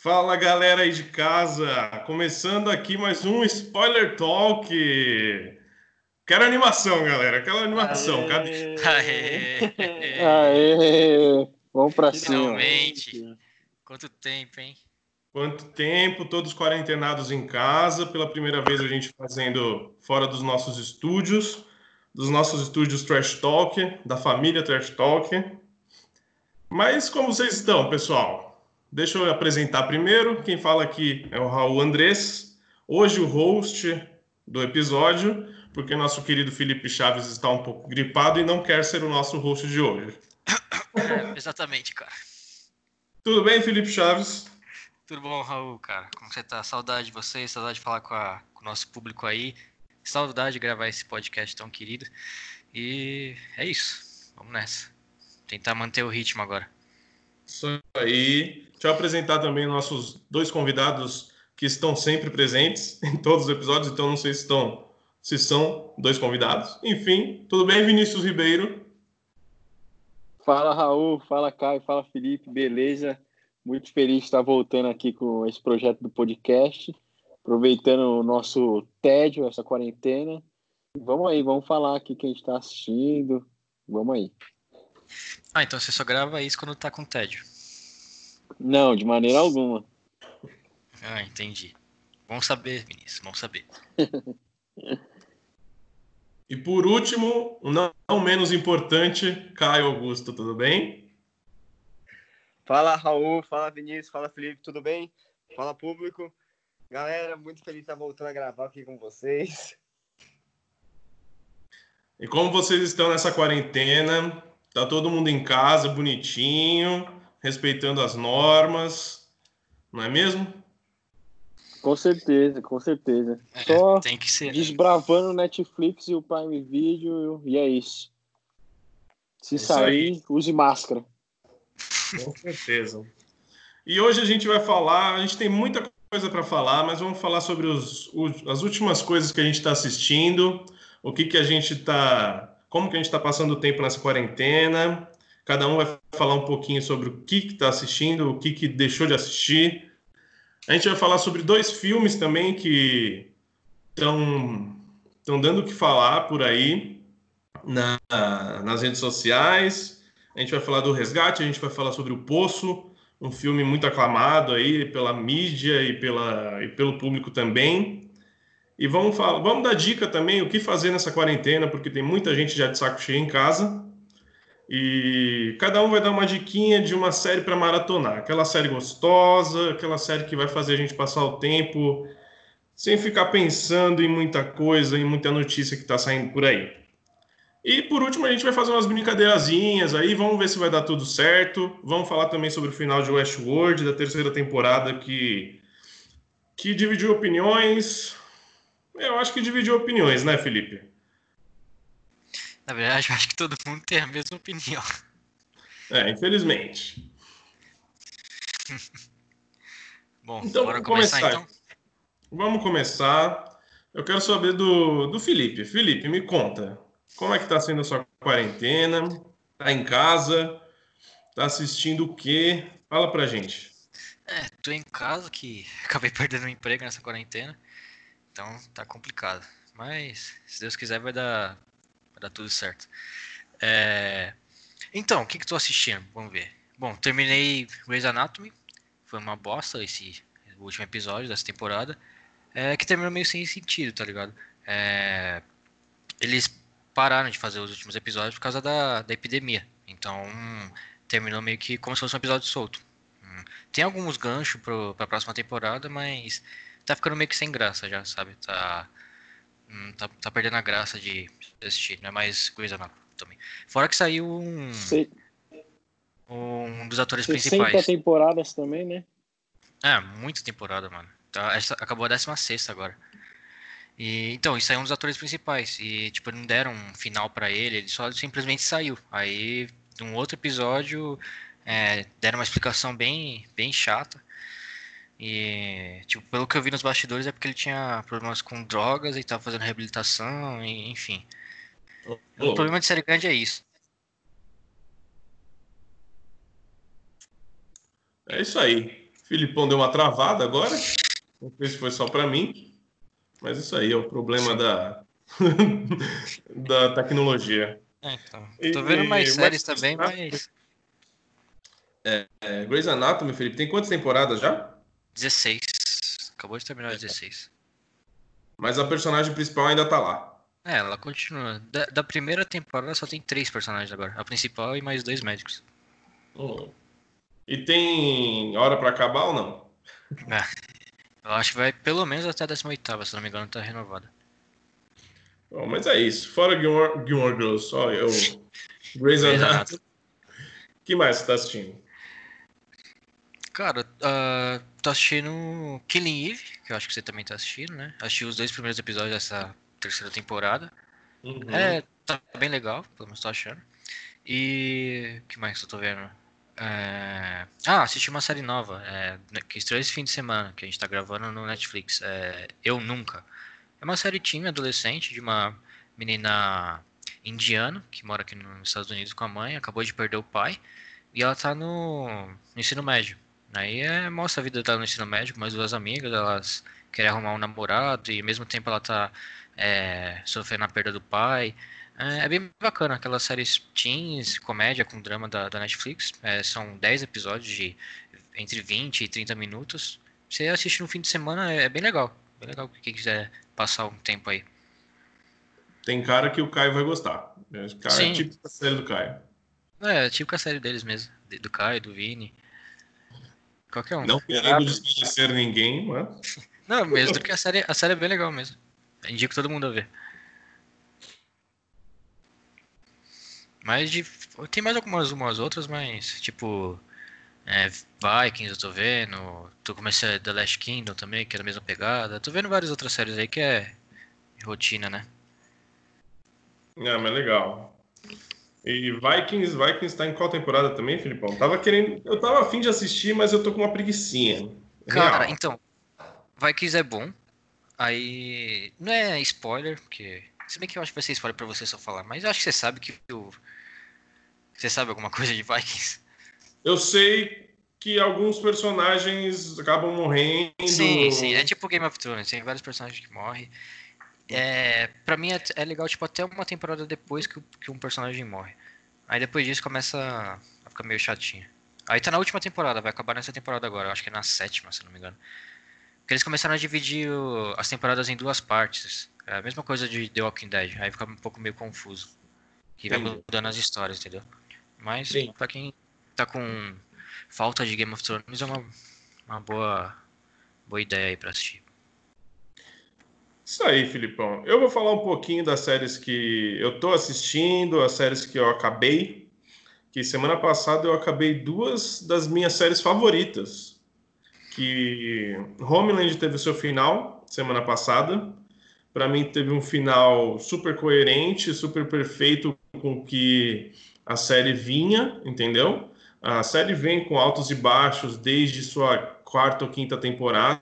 Fala galera aí de casa, começando aqui mais um Spoiler Talk. Quero animação, galera, quero animação. Aê! Aê! Aê! Vamos pra cima. Finalmente! Quanto tempo, hein? Quanto tempo, todos quarentenados em casa, pela primeira vez a gente fazendo fora dos nossos estúdios, dos nossos estúdios Trash Talk, da família Trash Talk. Mas como vocês estão, pessoal? Deixa eu apresentar primeiro. Quem fala aqui é o Raul Andrés, hoje o host do episódio, porque nosso querido Felipe Chaves está um pouco gripado e não quer ser o nosso host de hoje. É, exatamente, cara. Tudo bem, Felipe Chaves? Tudo bom, Raul, cara? Como você tá? Saudade de vocês, saudade de falar com, a- com o nosso público aí. Saudade de gravar esse podcast tão querido. E é isso. Vamos nessa. Tentar manter o ritmo agora. Isso aí. Deixa eu apresentar também nossos dois convidados que estão sempre presentes em todos os episódios, então não sei se estão, se são dois convidados. Enfim, tudo bem, Vinícius Ribeiro? Fala Raul, fala Caio, fala Felipe, beleza? Muito feliz de estar voltando aqui com esse projeto do podcast, aproveitando o nosso tédio, essa quarentena. Vamos aí, vamos falar aqui quem está assistindo. Vamos aí. Ah, então você só grava isso quando tá com tédio. Não, de maneira alguma. Ah, entendi. Bom saber, Vinícius, bom saber. E por último, não, não menos importante, Caio Augusto, tudo bem? Fala Raul, fala Vinícius, fala Felipe, tudo bem? Fala público. Galera, muito feliz de estar voltando a gravar aqui com vocês. E como vocês estão nessa quarentena? Tá todo mundo em casa, bonitinho, respeitando as normas, não é mesmo? Com certeza, com certeza. É, Só tem que ser. desbravando o Netflix e o Prime Video e é isso. Se É isso sair, use máscara. Com certeza. E hoje a gente vai falar, a gente tem muita coisa para falar, mas vamos falar sobre os, os- as últimas coisas que a gente está assistindo, o que, que a gente está, como que a gente está passando o tempo nessa quarentena. Cada um vai falar um pouquinho sobre o que está assistindo, o que, que deixou de assistir. A gente vai falar sobre dois filmes também que estão dando o que falar por aí na- nas redes sociais. A gente vai falar do Resgate, a gente vai falar sobre o Poço, um filme muito aclamado aí pela mídia e, pela, e pelo público também. E vamos, falar, vamos dar dica também o que fazer nessa quarentena, porque tem muita gente já de saco cheio em casa. E cada um vai dar uma diquinha de uma série para maratonar. Aquela série gostosa, aquela série que vai fazer a gente passar o tempo sem ficar pensando em muita coisa, em muita notícia que está saindo por aí. E por último, a gente vai fazer umas brincadeirazinhas aí, vamos ver se vai dar tudo certo. Vamos falar também sobre o final de Westworld, da terceira temporada, que, que dividiu opiniões. Eu acho que dividiu opiniões, né, Felipe? Na verdade, eu acho que todo mundo tem a mesma opinião. É, infelizmente. Bom, Então, bora vamos começar, começar. então? Vamos começar. Eu quero saber do, do Felipe. Felipe, me conta. Como é que tá sendo a sua quarentena? Tá em casa? Tá assistindo o quê? Fala pra gente. É, tô em casa que acabei perdendo o emprego nessa quarentena. Então tá complicado. Mas, se Deus quiser, vai dar, vai dar tudo certo. É, Então, o que que tô assistindo? Vamos ver. Bom, terminei Grey's Anatomy. Foi uma bosta esse último episódio dessa temporada. É, que terminou meio sem sentido, tá ligado? É, Eles pararam de fazer os últimos episódios por causa da, da epidemia. Então, hum, terminou meio que como se fosse um episódio solto. Hum, Tem alguns ganchos pro, pra próxima temporada, mas tá ficando meio que sem graça já, sabe? Tá, hum, tá, tá perdendo a graça de assistir, não é mais Grey's Anatomy também. Fora que saiu um, Se- um dos atores 60 principais. temporadas também, né? É, muita temporada, mano. Tá, essa, acabou a 16 agora. E, então, isso aí é um dos atores principais. E, tipo, não deram um final pra ele, ele só simplesmente saiu. Aí, num outro episódio, é, deram uma explicação bem, bem chata. E, tipo, pelo que eu vi nos bastidores é porque ele tinha problemas com drogas e tava fazendo reabilitação, e, enfim. O problema de série grande é isso. É isso aí. Filipão deu uma travada agora. Não sei se foi só para mim. Mas isso aí é o problema da, da tecnologia. É, então. Tô vendo mais e, séries mas, também, mas. É, é, Grey's Anatomy, Felipe, tem quantas temporadas já? 16. Acabou de terminar 16. Mas a personagem principal ainda tá lá. É, ela continua. Da, da primeira temporada só tem três personagens agora. A principal e mais dois médicos. Oh. E tem hora para acabar ou não? É, eu acho que vai pelo menos até a 18, se não me engano, tá renovada. Bom, mas é isso. Fora Gilmore, Gilmore Girls, só eu. Grey's Anatomy. O que mais você tá assistindo? Cara, uh, tô assistindo Killing Eve, que eu acho que você também tá assistindo, né? Assisti os dois primeiros episódios dessa terceira temporada. Uhum. É, tá bem legal, pelo menos tô achando. E. O que mais que eu tô vendo? É... Ah, assisti uma série nova, é, que estreou esse fim de semana, que a gente tá gravando no Netflix. É Eu Nunca. É uma série teen adolescente de uma menina indiana que mora aqui nos Estados Unidos com a mãe, acabou de perder o pai e ela tá no, no ensino médio. Aí é, mostra a vida dela no ensino médio mais duas amigas, elas querem arrumar um namorado e ao mesmo tempo ela tá é, sofrendo a perda do pai. É, é, bem bacana, aquelas séries teens, comédia com drama da, da Netflix. É, são 10 episódios de entre 20 e 30 minutos. Você assiste no fim de semana, é, é bem legal. Bem legal quem quiser passar um tempo aí. Tem cara que o Caio vai gostar. Esse cara é Sim. é tipo a série do Caio. É, tipo a série deles mesmo. Do Caio, do Vini. Qualquer um. Não querendo desconhecer ninguém, mas. Não, mesmo porque a série, a série é bem legal mesmo. Indico todo mundo a ver. Mas de, tem mais algumas umas outras, mas tipo. É, Vikings eu tô vendo. Tô começando The Last Kingdom também, que é a mesma pegada. Tô vendo várias outras séries aí que é rotina, né? É, mas legal. E Vikings, Vikings tá em qual temporada também, Filipão? Tava querendo. Eu tava afim de assistir, mas eu tô com uma preguicinha. Cara, Real. então. Vikings é bom. Aí. Não é spoiler, porque. Se bem que eu acho que vai ser spoiler pra você só falar, mas eu acho que você sabe que o. Você sabe alguma coisa de Vikings? Eu sei que alguns personagens acabam morrendo. Sim, sim. É tipo Game of Thrones, tem vários personagens que morrem. É, pra mim é, é legal, tipo, até uma temporada depois que, que um personagem morre. Aí depois disso começa a ficar meio chatinho. Aí tá na última temporada, vai acabar nessa temporada agora, acho que é na sétima, se não me engano. Porque eles começaram a dividir o, as temporadas em duas partes. É a mesma coisa de The Walking Dead, aí fica um pouco meio confuso. Que vai mudando as histórias, entendeu? Mas Sim. pra quem tá com falta de Game of Thrones, é uma, uma boa, boa ideia aí pra assistir. Isso aí, Filipão. Eu vou falar um pouquinho das séries que eu tô assistindo, as séries que eu acabei. Que semana passada eu acabei duas das minhas séries favoritas. Que Homeland teve seu final semana passada. Para mim teve um final super coerente, super perfeito com o que a série vinha, entendeu? A série vem com altos e baixos desde sua quarta ou quinta temporada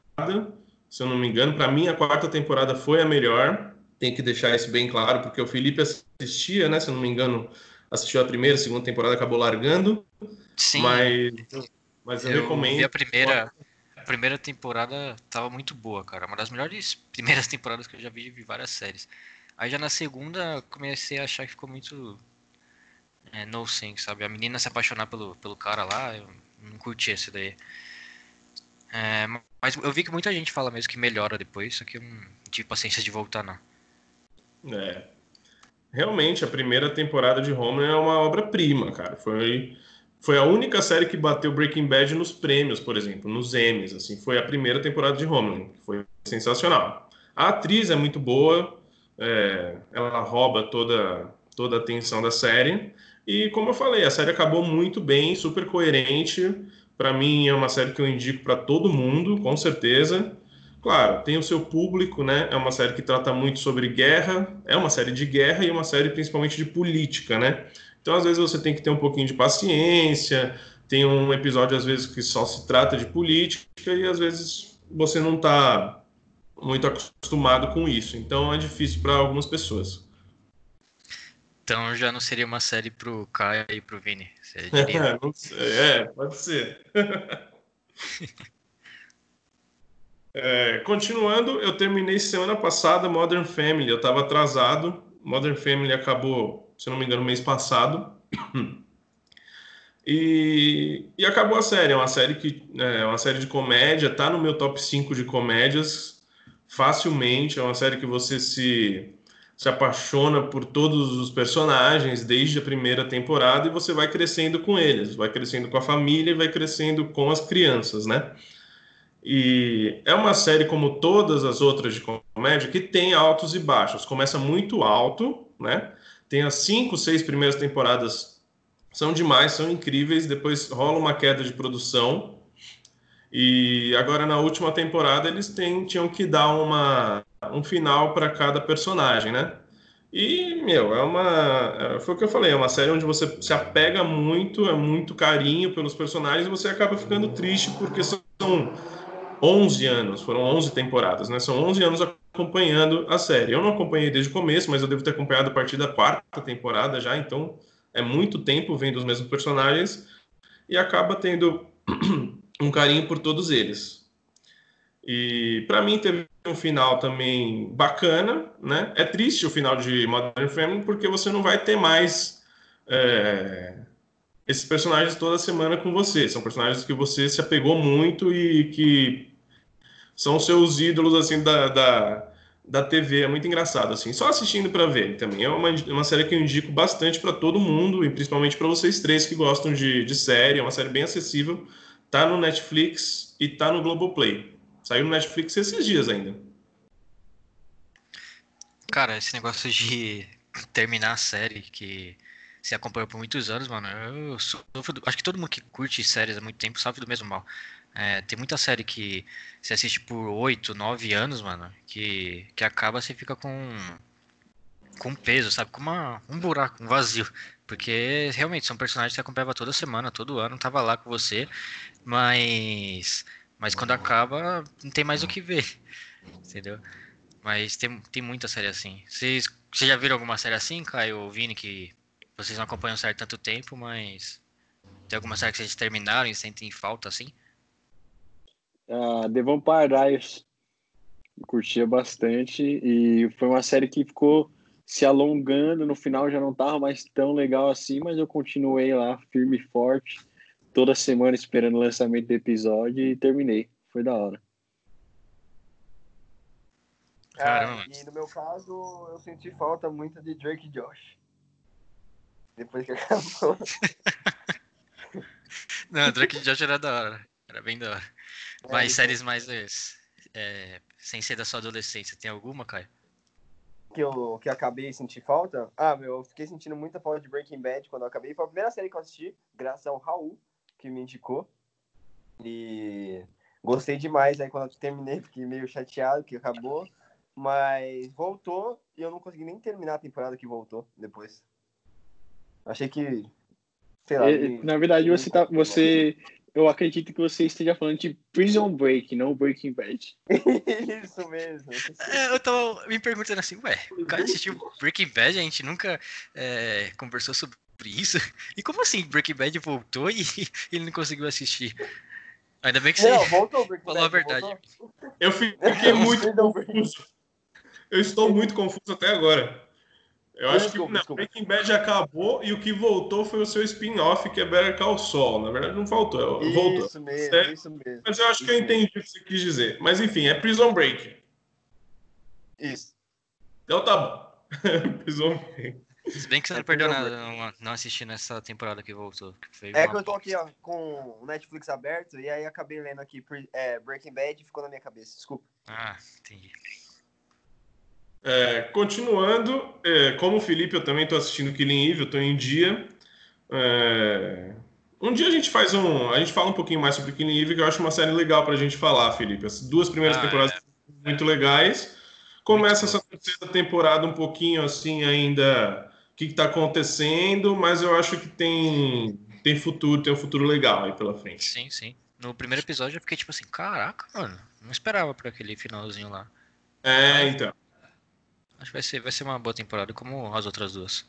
se eu não me engano. Para mim, a quarta temporada foi a melhor. Tem que deixar isso bem claro, porque o Felipe assistia, né? Se eu não me engano, assistiu a primeira, segunda temporada, acabou largando. Sim. Mas, mas eu, eu recomendo. a primeira, a primeira temporada tava muito boa, cara. Uma das melhores primeiras temporadas que eu já vi de várias séries. Aí já na segunda comecei a achar que ficou muito é, no sense, sabe? A menina se apaixonar pelo, pelo cara lá, eu não curti esse daí. É, mas eu vi que muita gente fala mesmo que melhora depois, só que eu não tive paciência de voltar, não. É. Realmente, a primeira temporada de Homeland é uma obra-prima, cara. Foi, foi a única série que bateu Breaking Bad nos prêmios, por exemplo, nos Emmys. Assim, foi a primeira temporada de Homeland. Foi sensacional. A atriz é muito boa, é, ela rouba toda, toda a atenção da série. E, como eu falei, a série acabou muito bem, super coerente. Para mim é uma série que eu indico para todo mundo, com certeza. Claro, tem o seu público, né? É uma série que trata muito sobre guerra, é uma série de guerra e uma série principalmente de política, né? Então, às vezes você tem que ter um pouquinho de paciência. Tem um episódio às vezes que só se trata de política e às vezes você não está muito acostumado com isso. Então, é difícil para algumas pessoas. Então já não seria uma série pro Caio e pro Vini. é, é, pode ser. É, continuando, eu terminei semana passada Modern Family. Eu estava atrasado. Modern Family acabou, se não me engano, mês passado. E, e acabou a série. É uma série que é uma série de comédia. Tá no meu top 5 de comédias facilmente. É uma série que você se se apaixona por todos os personagens desde a primeira temporada e você vai crescendo com eles, vai crescendo com a família e vai crescendo com as crianças, né? E é uma série como todas as outras de comédia que tem altos e baixos. Começa muito alto, né? Tem as cinco, seis primeiras temporadas são demais, são incríveis. Depois rola uma queda de produção. E agora na última temporada eles têm, tinham que dar uma um final para cada personagem, né? E, meu, é uma. É, foi o que eu falei, é uma série onde você se apega muito, é muito carinho pelos personagens e você acaba ficando triste porque são 11 anos, foram 11 temporadas, né? São 11 anos acompanhando a série. Eu não acompanhei desde o começo, mas eu devo ter acompanhado a partir da quarta temporada já, então é muito tempo vendo os mesmos personagens e acaba tendo um carinho por todos eles. E para mim teve um final também bacana, né? É triste o final de Modern Family porque você não vai ter mais é, esses personagens toda semana com você. São personagens que você se apegou muito e que são seus ídolos assim da, da, da TV. É muito engraçado assim. Só assistindo para ver também. É uma, uma série que eu indico bastante para todo mundo e principalmente para vocês três que gostam de, de série. É uma série bem acessível. Tá no Netflix e tá no Globoplay. Saiu no Netflix esses dias ainda. Cara, esse negócio de terminar a série que se acompanhou por muitos anos, mano, eu sofro. Acho que todo mundo que curte séries há muito tempo sofre do mesmo mal. É, tem muita série que você assiste por 8, 9 anos, mano, que, que acaba você fica com com peso, sabe? Com uma, um buraco, um vazio. Porque realmente são personagens que acompanhava toda semana, todo ano, tava lá com você, mas mas quando acaba, não tem mais o que ver. Entendeu? Mas tem, tem muita série assim. Vocês, vocês já viram alguma série assim, Caio ou Vini, que vocês não acompanham série tanto tempo, mas tem alguma série que vocês terminaram e sentem falta assim? Uh, The Vampire Diaries. Curtia bastante e foi uma série que ficou se alongando. No final já não tava mais tão legal assim, mas eu continuei lá firme e forte toda semana esperando o lançamento do episódio e terminei. Foi da hora. Caramba. Ah, e no meu caso, eu senti falta muito de Drake e Josh. Depois que acabou. Não, Drake e Josh era da hora. Era bem da hora. É, Mas então... séries mais é, sem ser da sua adolescência, tem alguma, Caio? Que eu, que eu acabei de sentir falta? Ah, meu, eu fiquei sentindo muita falta de Breaking Bad quando eu acabei. Foi a primeira série que eu assisti, graças ao Raul que me indicou. E gostei demais. Aí quando eu terminei, fiquei meio chateado que acabou. Mas voltou e eu não consegui nem terminar a temporada que voltou depois. Achei que. Sei lá. É, na verdade, você tá. Você. Eu acredito que você esteja falando de Prison Break, não Breaking Bad. Isso mesmo. É, eu tava me perguntando assim, ué, o cara assistiu Breaking Bad, a gente nunca é, conversou sobre isso. E como assim Breaking Bad voltou e ele não conseguiu assistir? Ainda bem que você não, voltou, Breaking falou Bad, a verdade. Voltou. Eu fiquei muito confuso. Eu estou muito confuso até agora. Eu acho que não, Breaking Bad acabou e o que voltou foi o seu spin-off, que é Better Call Saul. Na verdade, não faltou. Isso voltou. mesmo, certo? isso mesmo. Mas eu acho que eu entendi mesmo. o que você quis dizer. Mas enfim, é Prison Break. Isso. Então tá bom. Prison Break. Se bem que você não perdeu nada não, não assistindo essa temporada que voltou. Que é que eu tô aqui ó, com o Netflix aberto e aí acabei lendo aqui é, Breaking Bad e ficou na minha cabeça. Desculpa. Ah, entendi. É, continuando, é, como o Felipe, eu também estou assistindo Killing Eve, eu estou em dia. É, um dia a gente faz um. A gente fala um pouquinho mais sobre Killing Eve, que eu acho uma série legal para a gente falar, Felipe. As duas primeiras ah, temporadas é. muito legais. Começa essa terceira temporada um pouquinho assim ainda que está acontecendo, mas eu acho que tem, tem futuro, tem um futuro legal aí pela frente. Sim, sim. No primeiro episódio eu fiquei tipo assim, caraca, mano, não esperava por aquele finalzinho lá. É, então. Acho que vai ser, vai ser uma boa temporada, como as outras duas.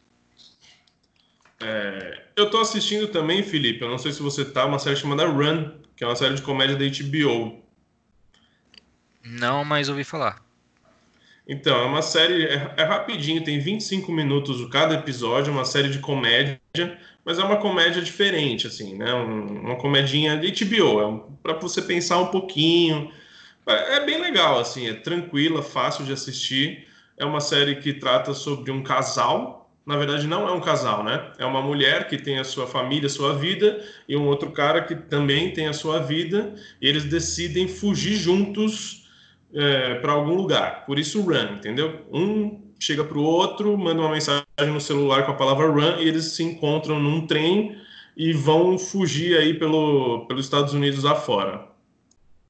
É, eu tô assistindo também, Felipe, eu não sei se você tá, uma série chamada Run, que é uma série de comédia da HBO. Não, mas ouvi falar. Então, é uma série, é, é rapidinho, tem 25 minutos cada episódio, é uma série de comédia, mas é uma comédia diferente, assim, né? Um, uma comedinha de HBO, é um, para você pensar um pouquinho. É, é bem legal, assim, é tranquila, fácil de assistir. É uma série que trata sobre um casal. Na verdade, não é um casal, né? É uma mulher que tem a sua família, a sua vida, e um outro cara que também tem a sua vida, e eles decidem fugir juntos é, para algum lugar. Por isso, run, entendeu? Um chega para o outro, manda uma mensagem no celular com a palavra run e eles se encontram num trem e vão fugir aí pelo, pelos Estados Unidos afora.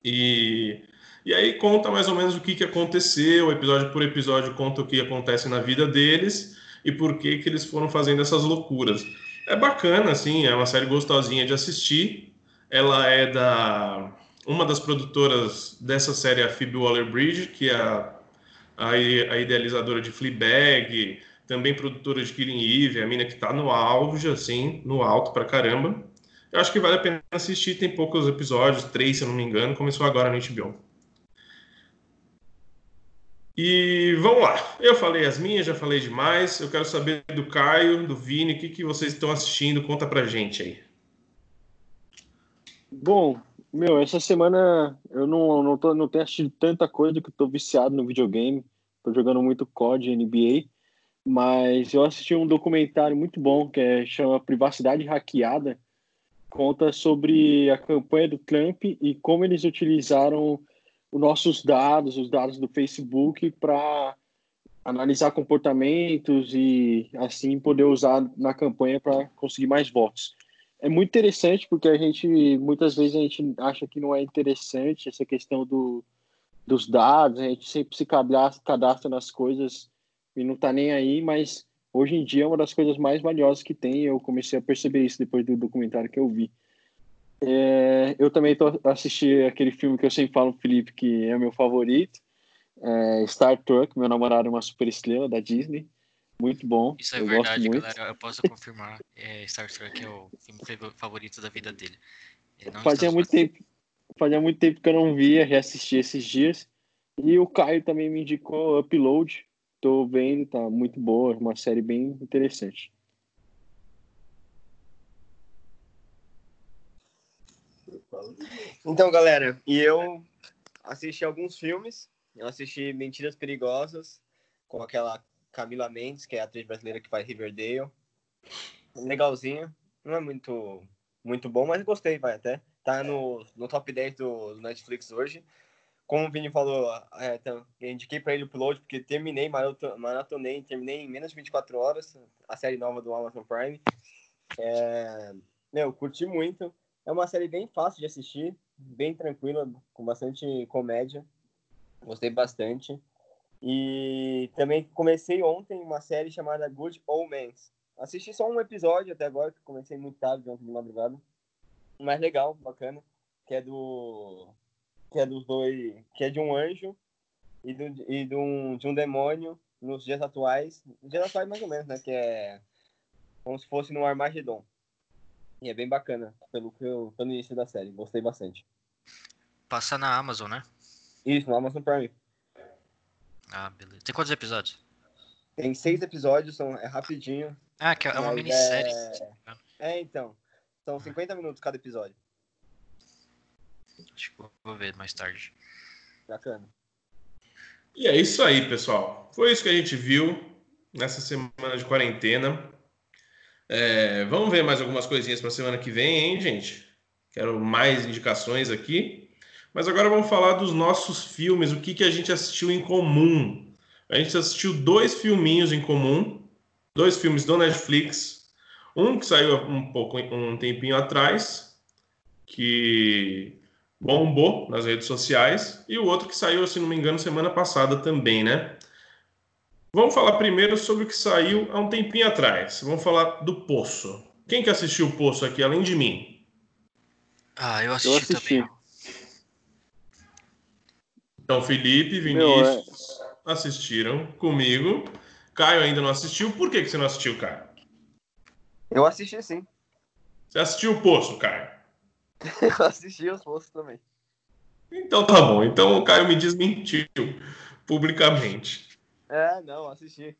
E, e aí conta mais ou menos o que, que aconteceu, episódio por episódio conta o que acontece na vida deles e por que, que eles foram fazendo essas loucuras. É bacana, assim, é uma série gostosinha de assistir. Ela é da uma das produtoras dessa série é a Phoebe Waller-Bridge, que é a, a, a, idealizadora de Fleabag, também produtora de Killing Eve, a mina que está no auge, assim, no alto pra caramba. Eu acho que vale a pena assistir, tem poucos episódios, três se eu não me engano, começou agora no HBO. E vamos lá, eu falei as minhas, já falei demais, eu quero saber do Caio, do Vini, o que, que vocês estão assistindo, conta pra gente aí. Bom, meu, essa semana eu não, não, tô, não tenho assistido tanta coisa que eu tô viciado no videogame. Tô jogando muito COD NBA. Mas eu assisti um documentário muito bom que é, chama Privacidade Hackeada. Conta sobre a campanha do Trump e como eles utilizaram os nossos dados, os dados do Facebook, para analisar comportamentos e assim poder usar na campanha para conseguir mais votos é muito interessante porque a gente muitas vezes a gente acha que não é interessante essa questão do, dos dados, a gente sempre se cadastra, cadastra nas coisas e não está nem aí, mas hoje em dia é uma das coisas mais valiosas que tem. Eu comecei a perceber isso depois do documentário que eu vi. É, eu também tô assisti aquele filme que eu sempre falo, Felipe, que é meu favorito, é Star Trek. Meu namorado é uma super estrela da Disney. Muito bom. Isso é eu verdade, galera. Eu posso confirmar. É, Star Trek é o filme favorito da vida dele. Fazia muito tempo. Fazia muito tempo que eu não via, reassisti esses dias. E o Caio também me indicou Upload. Tô vendo, tá muito boa, uma série bem interessante. Então, galera, e eu assisti alguns filmes. Eu assisti Mentiras Perigosas, com aquela Camila Mendes, que é a atriz brasileira que faz Riverdale. Legalzinho. Não é muito, muito bom, mas gostei, vai até. Tá no, no top 10 do, do Netflix hoje. Como o Vini falou, é, então, indiquei para ele o upload, porque terminei, maratonei, terminei em menos de 24 horas a série nova do Amazon Prime. É, meu, curti muito. É uma série bem fácil de assistir, bem tranquila, com bastante comédia. Gostei bastante. E também comecei ontem uma série chamada Good Omens. Assisti só um episódio até agora, que comecei muito tarde, ontem de madrugada. Mas legal, bacana. Que é do. Que é dos dois. Que é de um anjo e, do, e de, um, de um demônio nos dias atuais. Nos dias atuais, mais ou menos, né? Que é como se fosse no Armagedon. E é bem bacana, pelo, que eu, pelo início da série. Gostei bastante. Passa na Amazon, né? Isso, no Amazon Prime. Ah, beleza. Tem quantos episódios? Tem seis episódios, são, é rapidinho. Ah, que é uma minissérie. É... é, então. São 50 minutos cada episódio. Acho que vou ver mais tarde. Bacana. E é isso aí, pessoal. Foi isso que a gente viu nessa semana de quarentena. É, vamos ver mais algumas coisinhas para semana que vem, hein, gente? Quero mais indicações aqui. Mas agora vamos falar dos nossos filmes, o que, que a gente assistiu em comum. A gente assistiu dois filminhos em comum, dois filmes do Netflix. Um que saiu um pouco um tempinho atrás, que bombou nas redes sociais, e o outro que saiu, se não me engano, semana passada também, né? Vamos falar primeiro sobre o que saiu há um tempinho atrás. Vamos falar do Poço. Quem que assistiu o Poço aqui, além de mim? Ah, eu assisti, eu assisti. também. Então, Felipe, Vinícius Meu, é... assistiram comigo. Caio ainda não assistiu. Por que, que você não assistiu, Caio? Eu assisti sim. Você assistiu o Poço, Caio? Eu assisti os Poços também. Então tá bom. Então o Caio me desmentiu publicamente. É, não, assisti.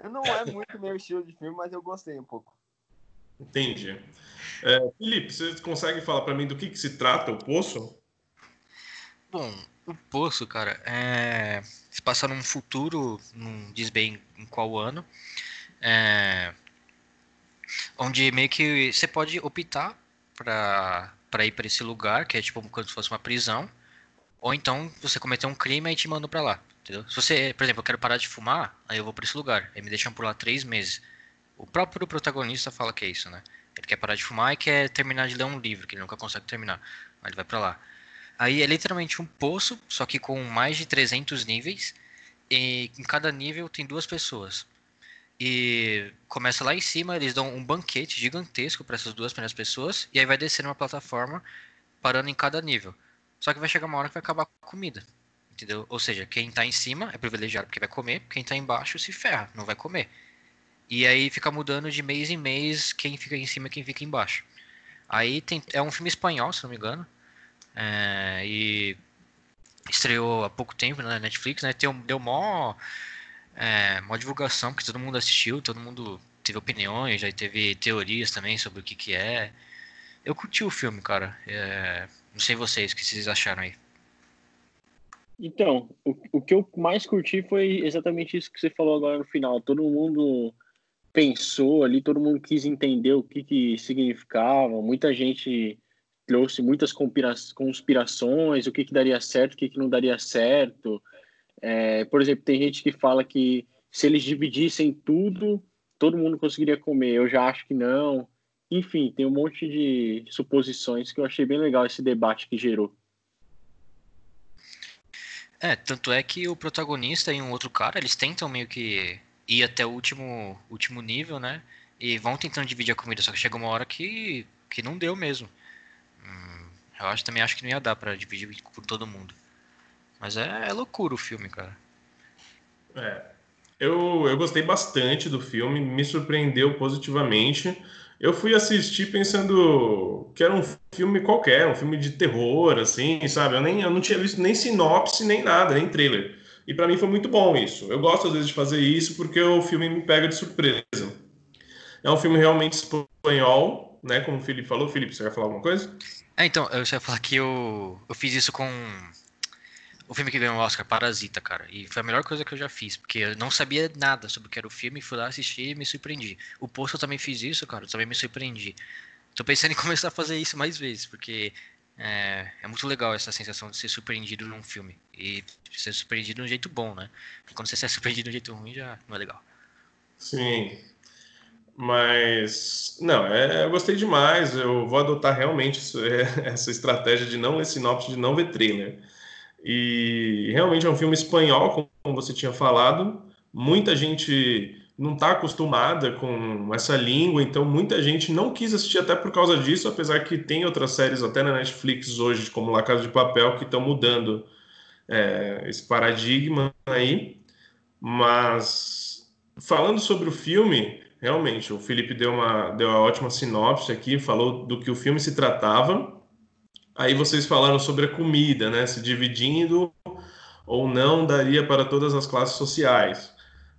Não é muito meu estilo de filme, mas eu gostei um pouco. Entendi. É, Felipe, você consegue falar para mim do que, que se trata o Poço? Bom, o Poço, cara, é... se passa num futuro, não diz bem em qual ano, é... onde meio que você pode optar para ir para esse lugar, que é tipo como se fosse uma prisão, ou então você cometeu um crime e te mandam para lá, entendeu? Se você, por exemplo, eu quero parar de fumar, aí eu vou para esse lugar, aí me deixam por lá três meses. O próprio protagonista fala que é isso, né? Ele quer parar de fumar e quer terminar de ler um livro, que ele nunca consegue terminar. Aí ele vai para lá. Aí é literalmente um poço, só que com mais de 300 níveis. E em cada nível tem duas pessoas. E começa lá em cima, eles dão um banquete gigantesco para essas duas primeiras pessoas. E aí vai descer uma plataforma, parando em cada nível. Só que vai chegar uma hora que vai acabar a comida. Entendeu? Ou seja, quem tá em cima é privilegiado porque vai comer, quem tá embaixo se ferra, não vai comer. E aí fica mudando de mês em mês quem fica em cima e quem fica embaixo. Aí tem, é um filme espanhol, se não me engano. É, e estreou há pouco tempo na Netflix, né? Deu, deu mó, é, mó divulgação, porque todo mundo assistiu, todo mundo teve opiniões, já teve teorias também sobre o que que é. Eu curti o filme, cara. É, não sei vocês, o que vocês acharam aí? Então, o, o que eu mais curti foi exatamente isso que você falou agora no final. Todo mundo pensou ali, todo mundo quis entender o que, que significava. Muita gente trouxe muitas conspirações, o que, que daria certo, o que, que não daria certo. É, por exemplo, tem gente que fala que se eles dividissem tudo, todo mundo conseguiria comer. Eu já acho que não. Enfim, tem um monte de suposições que eu achei bem legal esse debate que gerou. É, tanto é que o protagonista e um outro cara, eles tentam meio que ir até o último, último nível, né? E vão tentando dividir a comida, só que chega uma hora que, que não deu mesmo. Eu acho, também acho que não ia dar para dividir com todo mundo. Mas é, é, loucura o filme, cara. É. Eu, eu gostei bastante do filme, me surpreendeu positivamente. Eu fui assistir pensando que era um filme qualquer, um filme de terror, assim, sabe? Eu, nem, eu não tinha visto nem sinopse, nem nada, nem trailer. E para mim foi muito bom isso. Eu gosto às vezes de fazer isso porque o filme me pega de surpresa. É um filme realmente espanhol, né? Como o Felipe falou. Felipe, você quer falar alguma coisa? É, então, eu já ia falar que eu, eu fiz isso com o filme que ganhou o Oscar, Parasita, cara. E foi a melhor coisa que eu já fiz, porque eu não sabia nada sobre o que era o filme, fui lá assistir e me surpreendi. O Poço eu também fiz isso, cara, eu também me surpreendi. Tô pensando em começar a fazer isso mais vezes, porque é, é muito legal essa sensação de ser surpreendido num filme. E ser surpreendido de um jeito bom, né? Porque quando você é surpreendido de um jeito ruim, já não é legal. Sim, mas, não, é, eu gostei demais. Eu vou adotar realmente isso, é, essa estratégia de não ler sinopse, de não ver trailer. E realmente é um filme espanhol, como você tinha falado. Muita gente não está acostumada com essa língua, então muita gente não quis assistir até por causa disso, apesar que tem outras séries até na Netflix hoje, como La Casa de Papel, que estão mudando é, esse paradigma aí. Mas falando sobre o filme, realmente, o Felipe deu uma, deu uma ótima sinopse aqui, falou do que o filme se tratava. Aí vocês falaram sobre a comida, né? Se dividindo ou não daria para todas as classes sociais.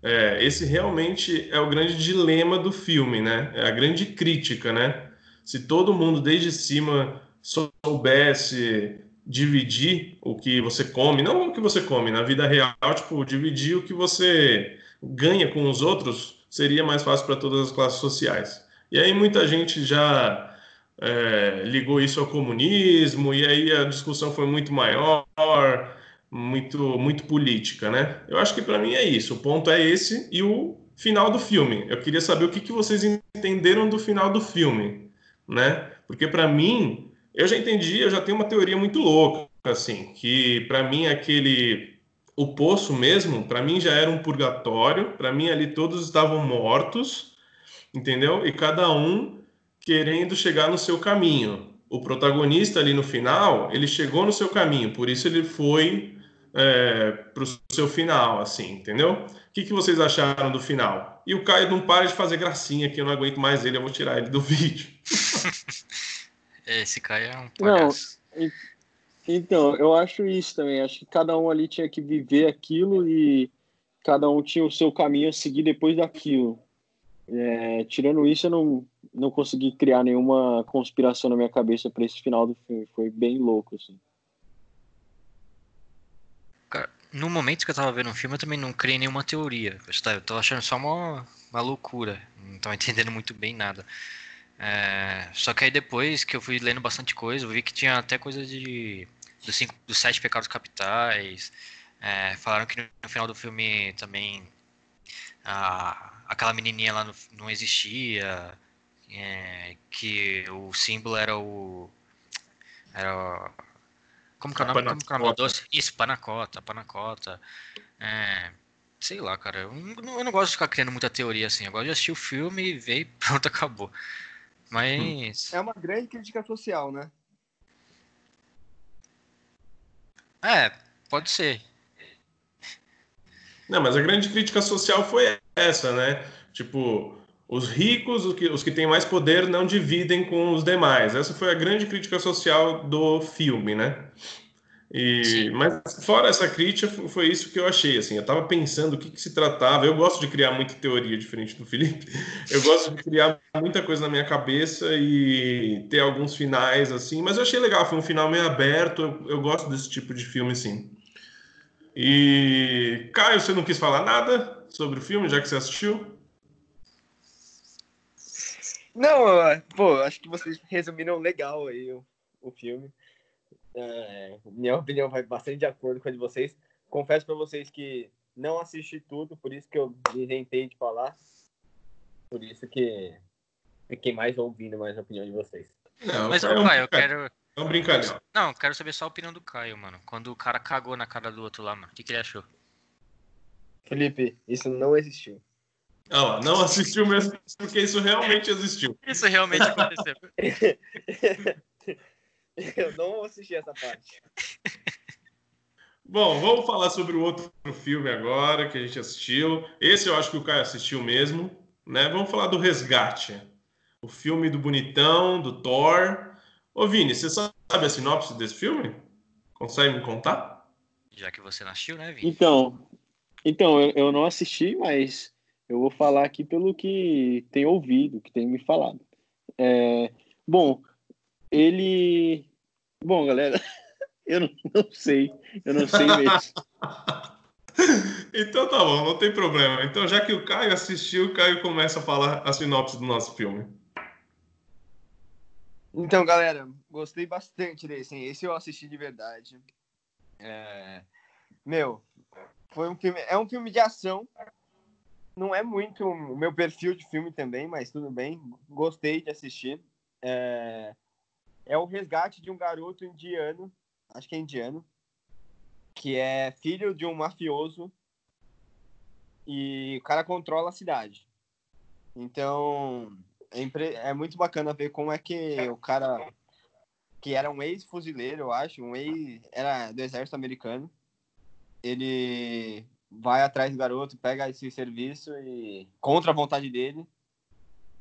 É, esse realmente é o grande dilema do filme, né? É a grande crítica, né? Se todo mundo desde cima soubesse dividir o que você come, não o que você come na vida real, tipo, dividir o que você ganha com os outros, seria mais fácil para todas as classes sociais. E aí muita gente já é, ligou isso ao comunismo, e aí a discussão foi muito maior, muito, muito política, né? Eu acho que para mim é isso. O ponto é esse e o final do filme. Eu queria saber o que, que vocês entenderam do final do filme, né? Porque para mim, eu já entendi, eu já tenho uma teoria muito louca, assim, que para mim aquele o poço mesmo, para mim já era um purgatório, para mim ali todos estavam mortos, entendeu? E cada um querendo chegar no seu caminho. O protagonista ali no final, ele chegou no seu caminho, por isso ele foi é, para o seu final, assim, entendeu? O que, que vocês acharam do final? E o Caio não para de fazer gracinha que eu não aguento mais ele, eu vou tirar ele do vídeo. Esse Caio é um palhaço. Não, Então, eu acho isso também. Acho que cada um ali tinha que viver aquilo e cada um tinha o seu caminho a seguir depois daquilo. É, tirando isso, eu não, não consegui criar nenhuma conspiração na minha cabeça para esse final do filme. Foi bem louco, assim. Cara, no momento que eu tava vendo o filme, eu também não criei nenhuma teoria. Eu tô achando só uma, uma loucura. Não tô entendendo muito bem nada. É, só que aí depois que eu fui lendo bastante coisa, eu vi que tinha até coisa de dos, cinco, dos sete pecados capitais. É, falaram que no final do filme também a, aquela menininha lá no, não existia, é, que o símbolo era o. Era. Como que é o nome? Como que é o nome doce? Isso, panacota, panacota. É, sei lá, cara. Eu não, eu não, gosto de ficar criando muita teoria assim. Eu gosto de assistir o filme e ver e pronto, acabou. Mas. É uma grande crítica social, né? É, pode ser. Não, mas a grande crítica social foi essa, né? Tipo, os ricos, os que, os que têm mais poder, não dividem com os demais. Essa foi a grande crítica social do filme, né? E, mas fora essa crítica, foi isso que eu achei. Assim, eu estava pensando o que, que, se tratava. Eu gosto de criar muita teoria diferente do Felipe. Eu gosto de criar muita coisa na minha cabeça e ter alguns finais assim. Mas eu achei legal. Foi um final meio aberto. Eu, eu gosto desse tipo de filme, sim. E Caio, você não quis falar nada sobre o filme, já que você assistiu? Não, pô, acho que vocês resumiram legal aí o, o filme. É, minha opinião vai bastante de acordo com a de vocês. Confesso para vocês que não assisti tudo, por isso que eu inventei de falar. Por isso que fiquei mais ouvindo mais a opinião de vocês. Não, Mas, é um pai, eu quero. É um brincadeira. Não, quero saber só a opinião do Caio, mano. Quando o cara cagou na cara do outro lá, mano. O que, que ele achou? Felipe, isso não existiu. Ah, não assistiu mesmo, porque isso realmente existiu. Isso realmente aconteceu. Eu não assisti essa parte. Bom, vamos falar sobre o outro filme agora que a gente assistiu. Esse eu acho que o Caio assistiu mesmo, né? Vamos falar do Resgate. O filme do Bonitão, do Thor. Ô Vini, você sabe a sinopse desse filme? Consegue me contar? Já que você não assistiu, né, Vini? Então, então eu, eu não assisti, mas eu vou falar aqui pelo que tem ouvido, que tem me falado. É, bom, ele. Bom, galera, eu não, não sei. Eu não sei mesmo. então tá bom, não tem problema. Então, já que o Caio assistiu, o Caio começa a falar a sinopse do nosso filme. Então, galera, gostei bastante desse. Hein? Esse eu assisti de verdade. É... Meu, foi um filme. É um filme de ação. Não é muito o meu perfil de filme também, mas tudo bem. Gostei de assistir. É é o resgate de um garoto indiano, acho que é indiano, que é filho de um mafioso e o cara controla a cidade. Então, é, é muito bacana ver como é que o cara, que era um ex-fuzileiro, eu acho, um ex, era do exército americano, ele vai atrás do garoto, pega esse serviço e contra a vontade dele.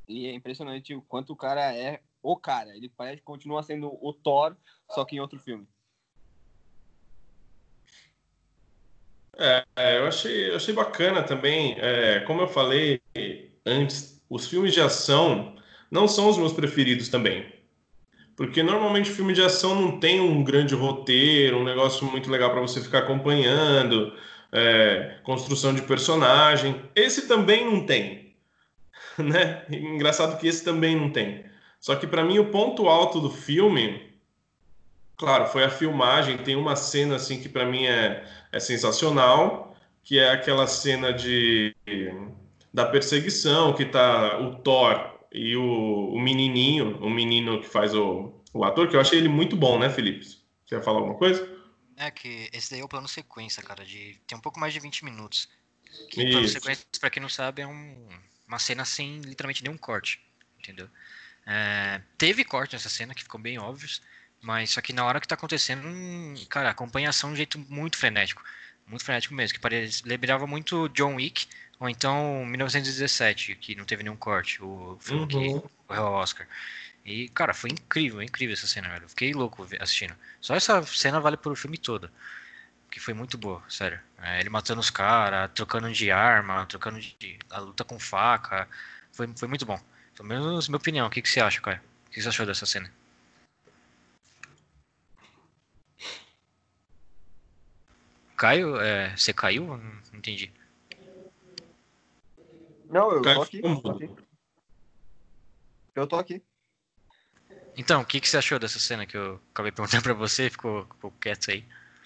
E é impressionante o quanto o cara é o cara. Ele parece que continua sendo o Thor, só que em outro filme. É, eu achei, eu achei bacana também. É, como eu falei antes, os filmes de ação não são os meus preferidos também. Porque normalmente filme de ação não tem um grande roteiro, um negócio muito legal para você ficar acompanhando, é, construção de personagem. Esse também não tem. Né? Engraçado que esse também não tem. Só que para mim o ponto alto do filme, claro, foi a filmagem. Tem uma cena assim que para mim é, é sensacional, que é aquela cena de da perseguição que tá o Thor e o, o menininho, o menino que faz o, o ator, que eu achei ele muito bom, né, Felipe? Você ia falar alguma coisa? É que esse daí é o plano sequência, cara, de tem um pouco mais de 20 minutos. Que Isso. plano sequência, para quem não sabe, é um, uma cena sem literalmente nenhum corte, entendeu? É, teve corte nessa cena que ficou bem óbvio, mas só que na hora que tá acontecendo, hum, cara, acompanhação de um jeito muito frenético. Muito frenético mesmo, que parecia, lembrava muito John Wick, ou então 1917, que não teve nenhum corte, o filme uhum. que correu ao Oscar. E, cara, foi incrível, incrível essa cena, velho. Eu fiquei louco assistindo. Só essa cena vale pelo filme todo. Que foi muito boa, sério. É, ele matando os caras, trocando de arma, trocando de. a luta com faca. Foi, foi muito bom. Pelo menos minha opinião. O que, que você acha, Caio? O que você achou dessa cena? Caio, é, você caiu? Não entendi. Não, eu tô aqui, tô aqui. Eu tô aqui. Então, o que, que você achou dessa cena que eu acabei perguntando pra você e ficou, ficou quieto aí?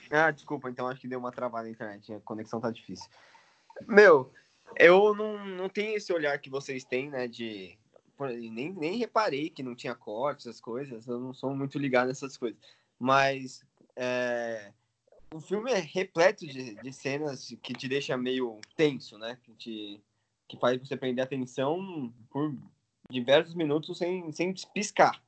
Ah, desculpa, então acho que deu uma travada na internet, a conexão tá difícil. Meu, eu não, não tenho esse olhar que vocês têm, né, de... Nem, nem reparei que não tinha cortes, essas coisas, eu não sou muito ligado nessas coisas. Mas é, o filme é repleto de, de cenas que te deixa meio tenso, né? Que, te, que faz você prender atenção por diversos minutos sem, sem piscar.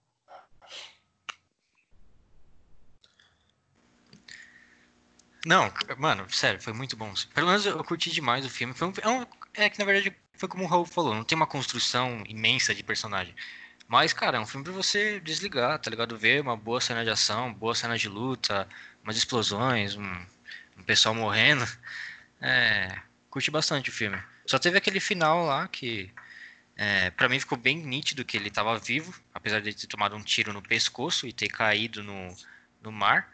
Não, mano, sério, foi muito bom. Pelo menos eu curti demais o filme. Foi um, é, um, é que na verdade foi como o Raul falou, não tem uma construção imensa de personagem. Mas, cara, é um filme pra você desligar, tá ligado? Ver uma boa cena de ação, boa cena de luta, umas explosões, um, um pessoal morrendo. É, curti bastante o filme. Só teve aquele final lá que, é, para mim, ficou bem nítido que ele tava vivo, apesar de ter tomado um tiro no pescoço e ter caído no, no mar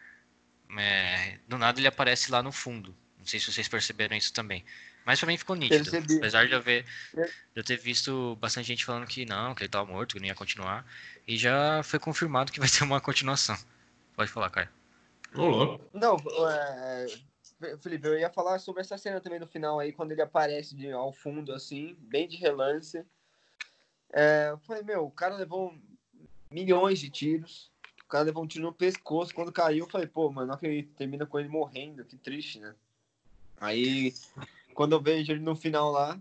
é, do nada ele aparece lá no fundo. Não sei se vocês perceberam isso também. Mas pra mim ficou nítido. Percebi. Apesar de eu, ver, de eu ter visto bastante gente falando que não, que ele tava morto, que não ia continuar. E já foi confirmado que vai ter uma continuação. Pode falar, Caio. Olá. Não, é, Felipe, eu ia falar sobre essa cena também no final aí, quando ele aparece de, ao fundo, assim, bem de relance. É, eu falei, meu, o cara levou milhões de tiros cara levou um tiro no pescoço. Quando caiu, eu falei, pô, mano, não acredito. Termina com ele morrendo. Que triste, né? Aí, quando eu vejo ele no final lá,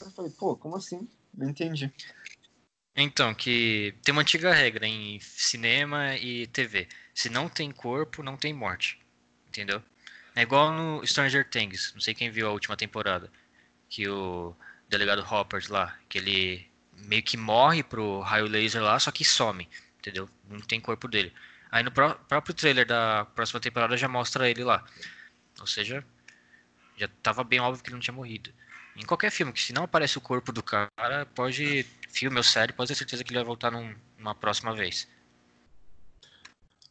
eu falei, pô, como assim? Não entendi. Então, que tem uma antiga regra em cinema e TV. Se não tem corpo, não tem morte. Entendeu? É igual no Stranger Things. Não sei quem viu a última temporada. Que o delegado Hopper lá, que ele meio que morre pro raio laser lá, só que some entendeu? Não tem corpo dele. Aí no pró próprio trailer da próxima temporada já mostra ele lá. Ou seja, já tava bem óbvio que ele não tinha morrido. Em qualquer filme, que se não aparece o corpo do cara, pode. Filme ou série, pode ter certeza que ele vai voltar num, numa próxima vez.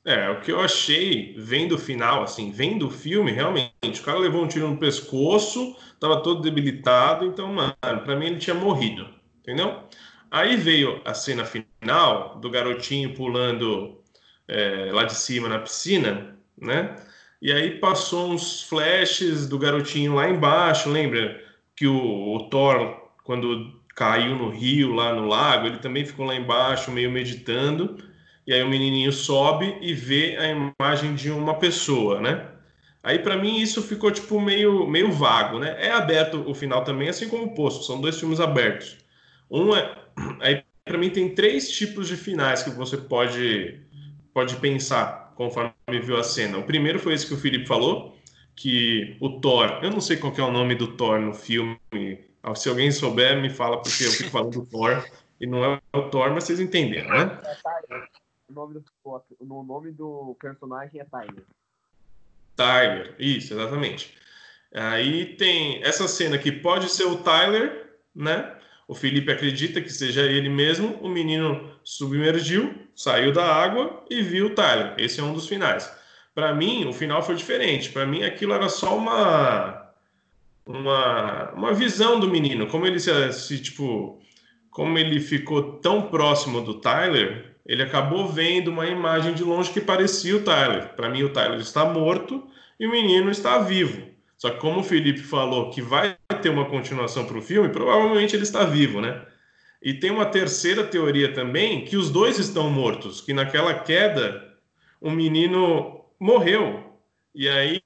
É, o que eu achei, vendo o final, assim, vendo o filme, realmente, o cara levou um tiro no pescoço, tava todo debilitado, então, mano, pra mim ele tinha morrido, entendeu? Aí veio a cena final do garotinho pulando é, lá de cima na piscina, né? E aí passou uns flashes do garotinho lá embaixo, lembra que o, o Thor, quando caiu no rio, lá no lago, ele também ficou lá embaixo, meio meditando. E aí o menininho sobe e vê a imagem de uma pessoa, né? Aí para mim isso ficou tipo meio meio vago, né? É aberto o final também, assim como o Poço, são dois filmes abertos. Um é Aí, para mim, tem três tipos de finais que você pode, pode pensar conforme viu a cena. O primeiro foi esse que o Felipe falou, que o Thor, eu não sei qual é o nome do Thor no filme, se alguém souber, me fala, porque eu fico falando do Thor, e não é o Thor, mas vocês entenderam, né? É o nome do, o nome do personagem é Tyler. Tyler, isso, exatamente. Aí tem essa cena que pode ser o Tyler, né? O Felipe acredita que seja ele mesmo. O menino submergiu, saiu da água e viu o Tyler. Esse é um dos finais. Para mim, o final foi diferente. Para mim, aquilo era só uma, uma, uma visão do menino. Como ele se, se, tipo, como ele ficou tão próximo do Tyler, ele acabou vendo uma imagem de longe que parecia o Tyler. Para mim, o Tyler está morto e o menino está vivo. Só que como o Felipe falou que vai ter uma continuação para o filme, provavelmente ele está vivo, né? E tem uma terceira teoria também, que os dois estão mortos, que naquela queda o menino morreu. E aí,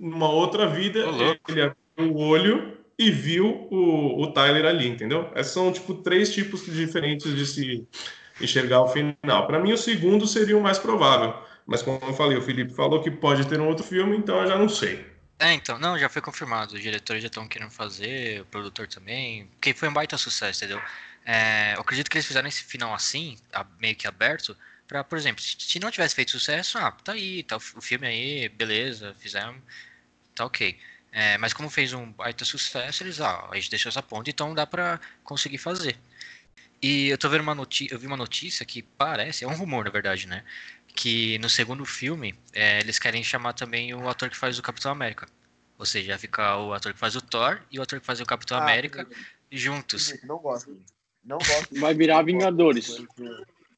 numa outra vida, ele abriu o olho e viu o, o Tyler ali, entendeu? Esses são, tipo, três tipos diferentes de se enxergar o final. Para mim, o segundo seria o mais provável. Mas, como eu falei, o Felipe falou que pode ter um outro filme, então eu já não sei. É, então, não, já foi confirmado. Os diretores já estão querendo fazer, o produtor também. Porque foi um baita sucesso, entendeu? É, eu acredito que eles fizeram esse final assim, meio que aberto, para, por exemplo, se não tivesse feito sucesso, ah, tá aí, tá o filme aí, beleza, fizemos, tá ok. É, mas como fez um baita sucesso, eles, ah, a gente deixou essa ponte, então dá para conseguir fazer. E eu tô vendo uma notícia, eu vi uma notícia que parece, é um rumor na verdade, né? Que no segundo filme é, eles querem chamar também o ator que faz o Capitão América. Ou seja, vai ficar o ator que faz o Thor e o ator que faz o Capitão ah, América juntos. Não gosto. Não gosto. Vai virar Vingadores.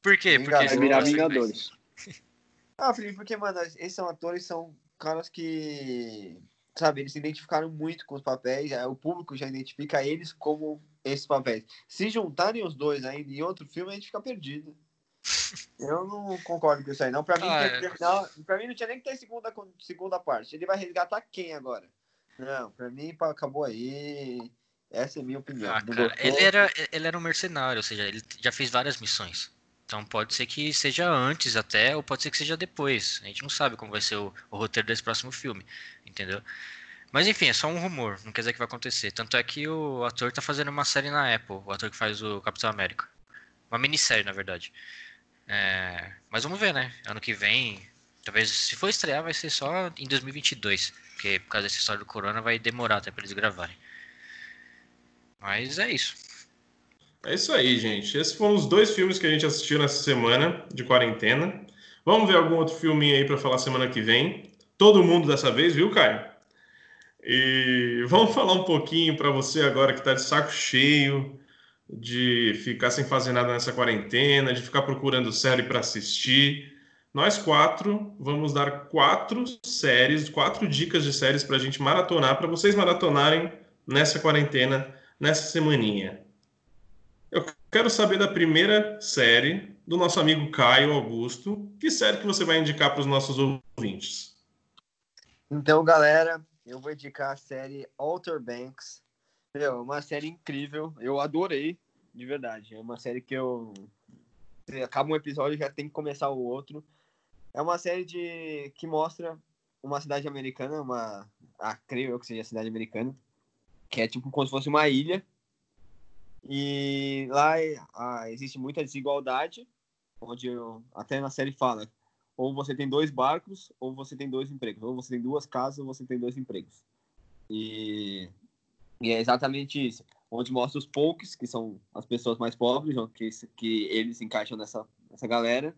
Por quê? Porque vai virar Vingadores. Ah, Felipe, porque, mano, esses são atores, são caras que sabe, eles se identificaram muito com os papéis, o público já identifica eles como esses papéis. Se juntarem os dois ainda em outro filme, a gente fica perdido. Eu não concordo com isso aí, não. Pra mim, ah, é... terminar, pra mim não tinha nem que ter segunda, segunda parte. Ele vai resgatar quem agora? Não, pra mim acabou aí. Essa é a minha opinião. Ah, cara, ele, era, ele era um mercenário, ou seja, ele já fez várias missões. Então pode ser que seja antes até, ou pode ser que seja depois. A gente não sabe como vai ser o, o roteiro desse próximo filme, entendeu? Mas enfim, é só um rumor, não quer dizer que vai acontecer. Tanto é que o ator tá fazendo uma série na Apple, o ator que faz o Capitão América. Uma minissérie, na verdade. É... Mas vamos ver, né? Ano que vem, talvez se for estrear, vai ser só em 2022. Porque por causa dessa história do Corona vai demorar até pra eles gravarem. Mas é isso. É isso aí, gente. Esses foram os dois filmes que a gente assistiu nessa semana de quarentena. Vamos ver algum outro filminho aí para falar semana que vem. Todo mundo dessa vez, viu, Caio? E vamos falar um pouquinho para você agora que está de saco cheio de ficar sem fazer nada nessa quarentena, de ficar procurando série para assistir. Nós quatro vamos dar quatro séries, quatro dicas de séries para a gente maratonar, para vocês maratonarem nessa quarentena, nessa semaninha. Eu quero saber da primeira série do nosso amigo Caio Augusto. Que série que você vai indicar para os nossos ouvintes? Então, galera, eu vou indicar a série Alter Banks. É uma série incrível. Eu adorei, de verdade. É uma série que eu. Acaba um episódio já tem que começar o outro. É uma série de que mostra uma cidade americana, uma. Ah, creio eu que seja a cidade americana. Que é tipo como se fosse uma ilha e lá ah, existe muita desigualdade, onde eu, até na série fala, ou você tem dois barcos, ou você tem dois empregos, ou você tem duas casas, ou você tem dois empregos. E, e é exatamente isso, onde mostra os poucos, que são as pessoas mais pobres, que, que eles encaixam nessa, nessa galera,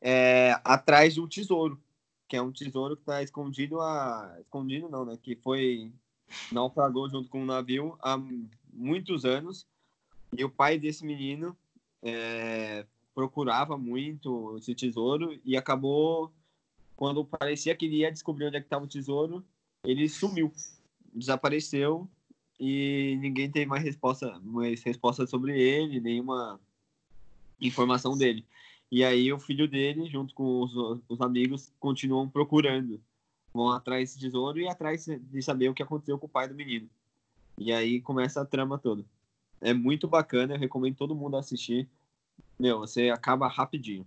é, atrás de um tesouro, que é um tesouro que está escondido, a, escondido não, né, que foi naufragou junto com um navio há muitos anos. E o pai desse menino é, procurava muito esse tesouro e acabou, quando parecia que ele ia descobrir onde é que estava o tesouro, ele sumiu, desapareceu e ninguém tem mais resposta, mais resposta sobre ele, nenhuma informação dele. E aí o filho dele, junto com os, os amigos, continuam procurando vão atrás desse tesouro e atrás de saber o que aconteceu com o pai do menino. E aí começa a trama toda. É muito bacana, eu recomendo todo mundo assistir. Meu, você acaba rapidinho.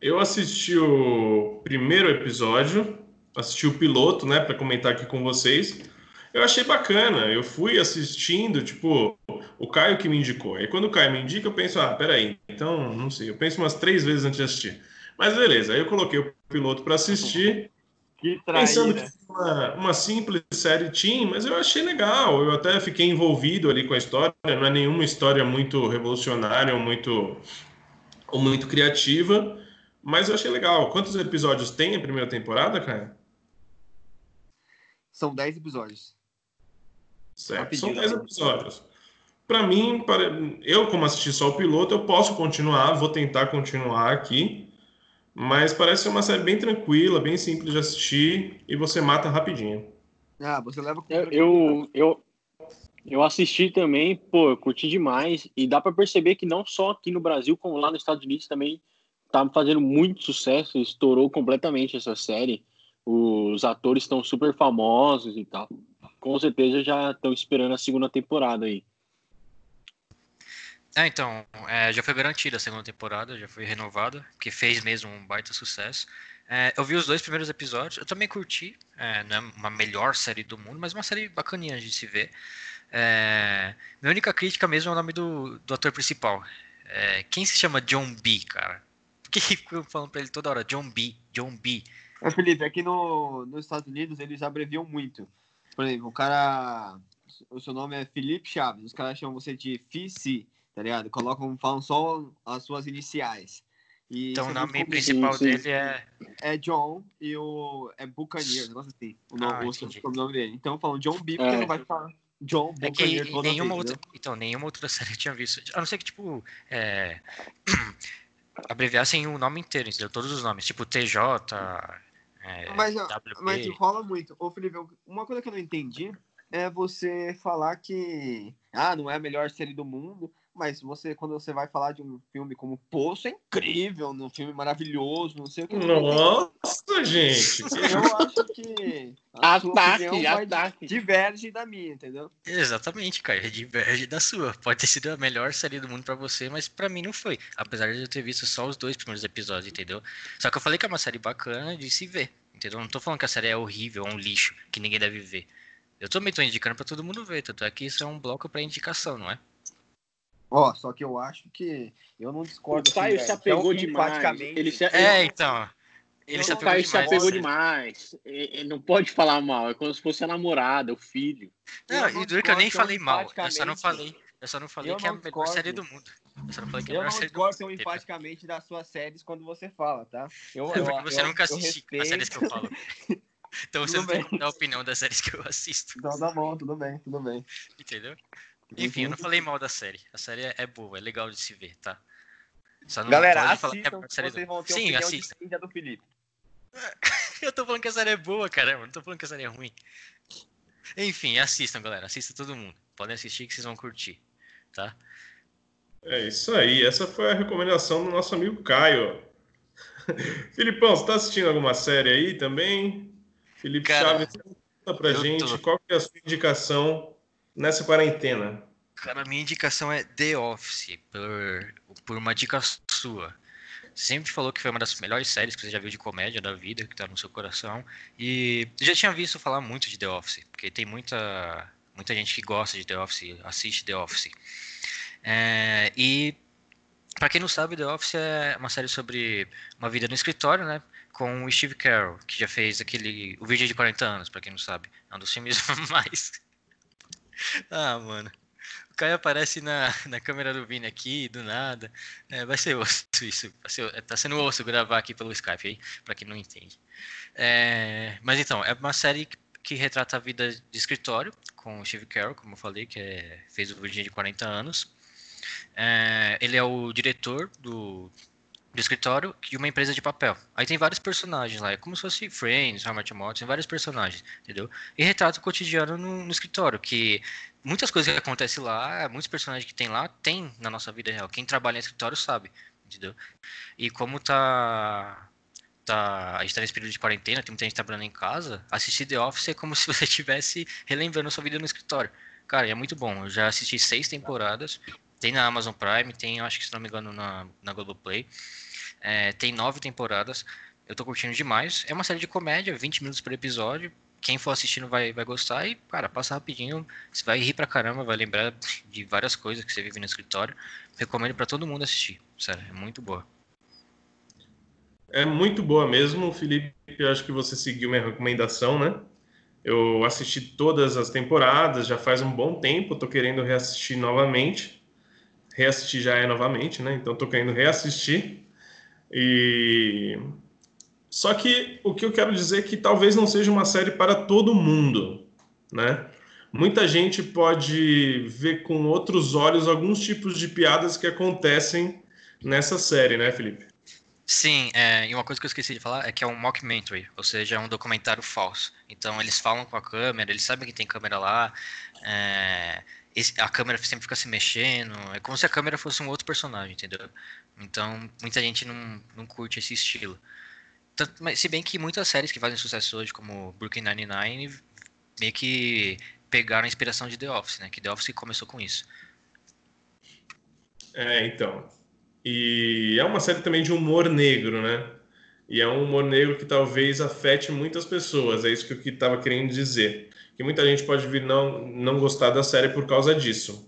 Eu assisti o primeiro episódio, assisti o piloto, né, para comentar aqui com vocês. Eu achei bacana. Eu fui assistindo, tipo, o Caio que me indicou. Aí quando o Caio me indica, eu penso, ah, peraí, então, não sei. Eu penso umas três vezes antes de assistir. Mas beleza, aí eu coloquei o piloto para assistir. Que pensando que uma, uma simples série teen, mas eu achei legal. Eu até fiquei envolvido ali com a história. Não é nenhuma história muito revolucionária ou muito, ou muito criativa, mas eu achei legal. Quantos episódios tem a primeira temporada, cara? São 10 episódios. Certo, são 10 episódios. Para mim, eu como assisti só o piloto, eu posso continuar, vou tentar continuar aqui. Mas parece ser uma série bem tranquila, bem simples de assistir e você mata rapidinho. Ah, você leva com eu, eu, eu assisti também, pô, eu curti demais e dá para perceber que não só aqui no Brasil, como lá nos Estados Unidos também tá fazendo muito sucesso, estourou completamente essa série. Os atores estão super famosos e tal. Com certeza já estão esperando a segunda temporada aí. É, então, é, já foi garantida a segunda temporada, já foi renovada, que fez mesmo um baita sucesso. É, eu vi os dois primeiros episódios, eu também curti, é, não é uma melhor série do mundo, mas uma série bacaninha de se ver. É... Minha única crítica mesmo é o nome do, do ator principal. É... Quem se chama John B, cara? Por que ficam falando pra ele toda hora? John B, John B. É, Felipe, aqui no, nos Estados Unidos eles abreviam muito. Por exemplo, o cara. O seu nome é Felipe Chaves, os caras chamam você de FICI, tá ligado? Colocam, falam só as suas iniciais. E então o nome principal sim, dele é. É John e o. É Buccaneer, negócio assim. O nome, ah, o nome dele. Então falam John B, porque é. não vai falar. John é que nenhuma vez, outra, então, nenhuma outra série eu tinha visto. A não ser que, tipo, é, abreviassem o nome inteiro, entendeu? Todos os nomes, tipo TJ, é, mas, mas rola muito. Ô, Felipe, uma coisa que eu não entendi é você falar que ah, não é a melhor série do mundo, mas você, quando você vai falar de um filme como Poço, é incrível, um filme maravilhoso, não sei o que. Nossa, gente! Eu acho que a ataque, ataque. diverge da minha, entendeu? Exatamente, cara, diverge da sua. Pode ter sido a melhor série do mundo para você, mas para mim não foi. Apesar de eu ter visto só os dois primeiros episódios, entendeu? Só que eu falei que é uma série bacana de se ver, entendeu? Não tô falando que a série é horrível, é um lixo, que ninguém deve ver. Eu também tô indicando para todo mundo ver, tanto é que isso é um bloco para indicação, não é? Ó, só que eu acho que eu não discordo. O Caio assim, se apegou demais. Ele se... É, então. Ele se apegou, demais, se apegou demais. Ele não pode falar mal. É como se fosse a namorada, o filho. Não, e duro que eu nem falei mal. Eu só não falei. Eu só não falei que é a melhor série do mundo. Eu só não falei que é a melhor série do mundo. Eu não discordo empaticamente das suas séries quando você fala, tá? Eu, é porque você eu, nunca assiste as séries que eu falo. Então você não tem a opinião das séries que eu assisto. Então tá bom, tudo bem, tudo bem. Entendeu? Enfim, eu não falei mal da série. A série é boa, é legal de se ver, tá? Galera, assistam, é vocês vão ter Sim, assista. do Felipe. eu tô falando que a série é boa, caramba. Não tô falando que a série é ruim. Enfim, assistam, galera. Assista todo mundo. Podem assistir que vocês vão curtir, tá? É isso aí. Essa foi a recomendação do nosso amigo Caio. Filipão, você tá assistindo alguma série aí também? Felipe Cara, Chaves, conta pra gente tô... qual que é a sua indicação nessa quarentena? Cara, minha indicação é The Office, por, por uma dica sua. Sempre falou que foi uma das melhores séries que você já viu de comédia da vida, que tá no seu coração. E já tinha visto falar muito de The Office, porque tem muita, muita gente que gosta de The Office, assiste The Office. É, e para quem não sabe, The Office é uma série sobre uma vida no escritório, né? Com o Steve Carell, que já fez aquele. O vídeo de 40 anos, para quem não sabe. É um dos filmes mais ah, mano. O Caio aparece na, na câmera do Vini aqui, do nada. É, vai ser osso isso. Ser, tá sendo osso gravar aqui pelo Skype aí, pra quem não entende. É, mas então, é uma série que, que retrata a vida de escritório, com o Steve Carroll, como eu falei, que é, fez o Virgínia de 40 anos. É, ele é o diretor do, do escritório e uma empresa de papel. Aí tem vários personagens lá, é como se fosse Friends, How More, tem vários personagens, entendeu? E retrata o cotidiano no, no, escritório, que muitas coisas que acontecem lá, muitos personagens que tem lá, tem na nossa vida real. Quem trabalha em escritório sabe, entendeu? E como tá tá, a gente tá nesse período de quarentena, tem muita gente trabalhando em casa, assistir The Office é como se você estivesse relembrando sua vida no escritório. Cara, é muito bom. Eu já assisti seis temporadas. Tem na Amazon Prime, tem, acho que se não me engano, na, na Globoplay. É, tem nove temporadas. Eu tô curtindo demais. É uma série de comédia, 20 minutos por episódio. Quem for assistindo vai, vai gostar e, cara, passa rapidinho. Você vai rir pra caramba, vai lembrar de várias coisas que você vive no escritório. Recomendo para todo mundo assistir. Sério, é muito boa. É muito boa mesmo, Felipe. Eu acho que você seguiu minha recomendação, né? Eu assisti todas as temporadas, já faz um bom tempo, tô querendo reassistir novamente. Reassistir já é novamente, né? Então tô querendo reassistir. E só que o que eu quero dizer é que talvez não seja uma série para todo mundo, né? Muita gente pode ver com outros olhos alguns tipos de piadas que acontecem nessa série, né, Felipe? Sim, é, e uma coisa que eu esqueci de falar é que é um mockumentary, ou seja, é um documentário falso. Então eles falam com a câmera, eles sabem que tem câmera lá, é, a câmera sempre fica se mexendo, é como se a câmera fosse um outro personagem, entendeu? Então, muita gente não, não curte esse estilo. Tanto, mas, se bem que muitas séries que fazem sucesso hoje, como Brooklyn Nine-Nine, meio que pegaram a inspiração de The Office, né? Que The Office começou com isso. É, então. E é uma série também de humor negro, né? E é um humor negro que talvez afete muitas pessoas, é isso que eu estava querendo dizer. que muita gente pode vir não, não gostar da série por causa disso.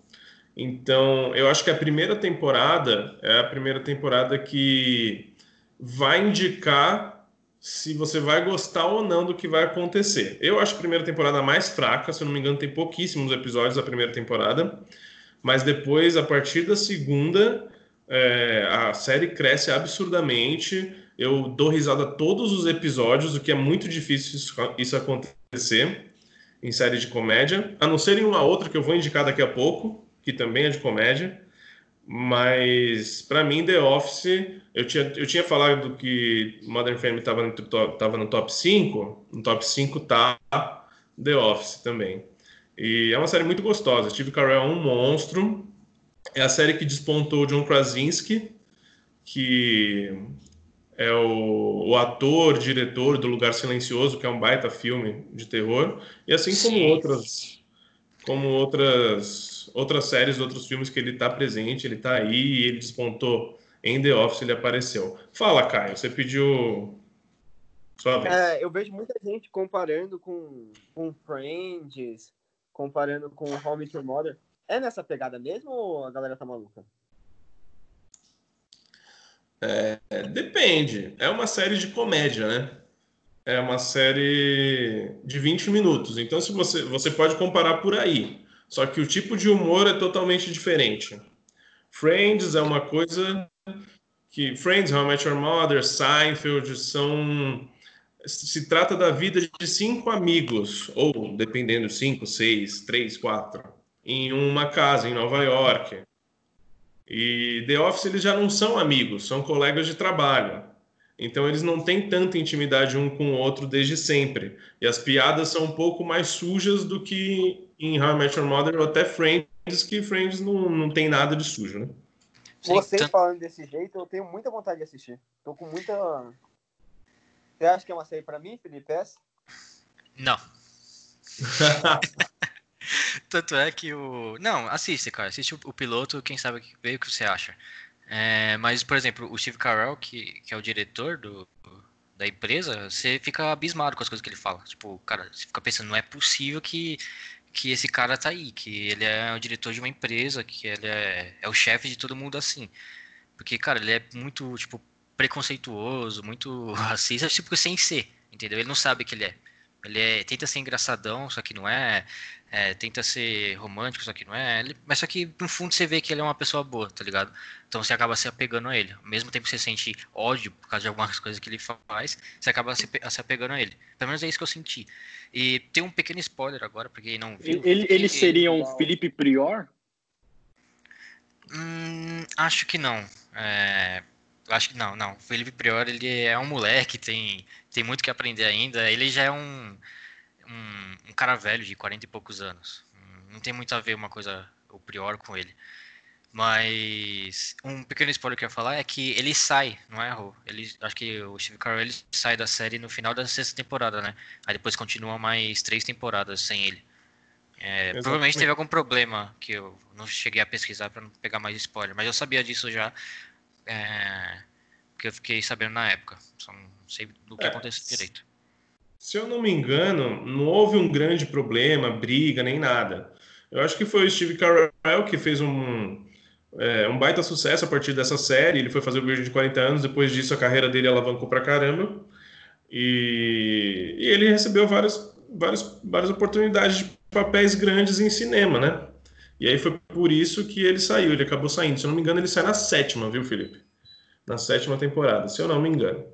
Então, eu acho que a primeira temporada é a primeira temporada que vai indicar se você vai gostar ou não do que vai acontecer. Eu acho a primeira temporada mais fraca, se eu não me engano, tem pouquíssimos episódios da primeira temporada, mas depois, a partir da segunda, é, a série cresce absurdamente. Eu dou risada todos os episódios, o que é muito difícil isso, isso acontecer em série de comédia, a não ser em uma outra que eu vou indicar daqui a pouco, que também é de comédia. Mas para mim, The Office, eu tinha, eu tinha falado que Modern Family estava no, tava no top 5, no top 5 tá The Office também. E é uma série muito gostosa. Steve Carell é um monstro. É a série que despontou John Krasinski, que é o, o, ator, diretor do Lugar Silencioso, que é um baita filme de terror, e assim como Sim. outras, como outras, outras séries, outros filmes que ele está presente, ele está aí e ele despontou em The Office, ele apareceu. Fala, Caio, você pediu sua vez. É, eu vejo muita gente comparando com, com Friends, comparando com Met Your Mother. É nessa pegada mesmo ou a galera tá maluca? É, depende. É uma série de comédia, né? É uma série de 20 minutos. Então, se você, você pode comparar por aí. Só que o tipo de humor é totalmente diferente. Friends é uma coisa que Friends, How I Met Your Mother, Seinfeld são se trata da vida de cinco amigos ou dependendo cinco, seis, três, quatro em uma casa em Nova York e The Office eles já não são amigos, são colegas de trabalho. Então eles não têm tanta intimidade um com o outro desde sempre. E as piadas são um pouco mais sujas do que em How I Met Your Mother ou até Friends, que Friends não, não tem nada de sujo, né? Vocês falando desse jeito, eu tenho muita vontade de assistir. Tô com muita. Você acha que é uma série pra mim, Felipe? Essa? Não. Tanto é que o. Não, assiste, cara. Assiste o, o piloto, quem sabe ver o que você acha. É, mas, por exemplo, o Steve Carell, que, que é o diretor do, da empresa, você fica abismado com as coisas que ele fala. Tipo, cara, você fica pensando, não é possível que, que esse cara tá aí, que ele é o diretor de uma empresa, que ele é, é o chefe de todo mundo assim. Porque, cara, ele é muito, tipo, preconceituoso, muito racista, tipo, sem ser, entendeu? Ele não sabe que ele é. Ele é, tenta ser engraçadão, só que não é é, tenta ser romântico, só que não é. Ele, mas só que no fundo você vê que ele é uma pessoa boa, tá ligado? Então você acaba se apegando a ele. Ao mesmo tempo que você sente ódio por causa de algumas coisas que ele faz, você acaba se, se apegando a ele. Pelo menos é isso que eu senti. E tem um pequeno spoiler agora, pra quem não viu. Ele, ele seria um Felipe Prior? Hum, acho que não. É, acho que não, não. O Felipe Prior ele é um moleque, tem, tem muito que aprender ainda. Ele já é um um, um, cara velho de 40 e poucos anos. Não tem muito a ver uma coisa, o Prior, com ele. Mas um pequeno spoiler que eu ia falar é que ele sai, não é, Rô? Ele, acho que o Steve Carell ele sai da série no final da sexta temporada, né? Aí depois continua mais três temporadas sem ele. É, provavelmente teve algum problema que eu não cheguei a pesquisar para não pegar mais spoiler, mas eu sabia disso já, é, porque eu fiquei sabendo na época. Só não sei do que é, aconteceu direito. Se eu não me engano, não houve um grande problema, briga, nem nada. Eu acho que foi o Steve Carell que fez um, é, um baita sucesso a partir dessa série. Ele foi fazer o Virgem de 40 anos, depois disso a carreira dele alavancou pra caramba. E, e ele recebeu várias, várias, várias oportunidades de papéis grandes em cinema, né? E aí foi por isso que ele saiu, ele acabou saindo. Se eu não me engano, ele sai na sétima, viu, Felipe? Na sétima temporada, se eu não me engano.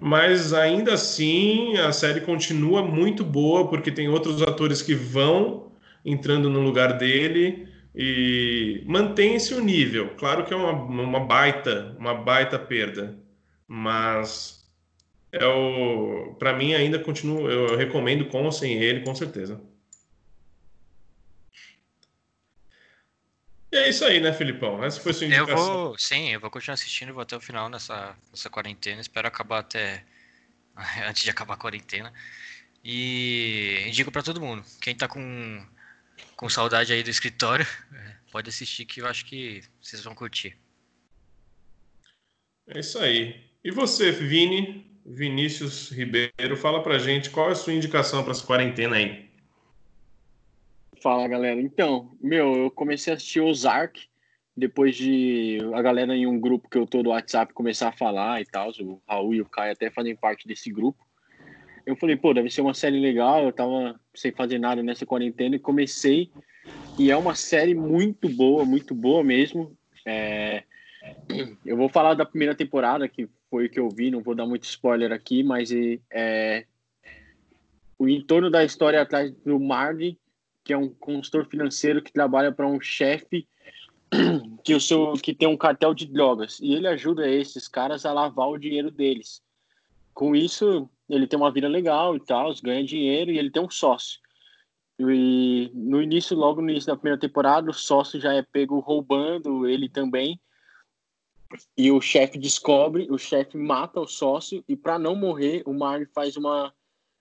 Mas ainda assim, a série continua muito boa, porque tem outros atores que vão entrando no lugar dele e mantém-se o nível. Claro que é uma, uma baita, uma baita perda, mas é o para mim ainda continua, eu recomendo com ou sem ele, com certeza. E é isso aí, né, Filipão? Essa foi sua indicação. Eu vou, sim, eu vou continuar assistindo, vou até o final nessa, nessa quarentena. Espero acabar até antes de acabar a quarentena. E indico para todo mundo. Quem tá com, com saudade aí do escritório, pode assistir que eu acho que vocês vão curtir. É isso aí. E você, Vini? Vinícius Ribeiro, fala pra gente qual é a sua indicação para essa quarentena aí. Fala, galera. Então, meu, eu comecei a assistir Ozark depois de a galera em um grupo que eu tô do WhatsApp começar a falar e tal, o Raul e o Caio até fazem parte desse grupo. Eu falei, pô, deve ser uma série legal, eu tava sem fazer nada nessa quarentena e comecei. E é uma série muito boa, muito boa mesmo. É... Eu vou falar da primeira temporada, que foi o que eu vi, não vou dar muito spoiler aqui, mas é... o entorno da história atrás do Marty, que é um consultor financeiro que trabalha para um chefe que o seu que tem um cartel de drogas e ele ajuda esses caras a lavar o dinheiro deles. Com isso, ele tem uma vida legal e tal, ganha dinheiro e ele tem um sócio. E no início, logo no início da primeira temporada, o sócio já é pego roubando ele também. E o chefe descobre, o chefe mata o sócio e para não morrer, o Marley faz uma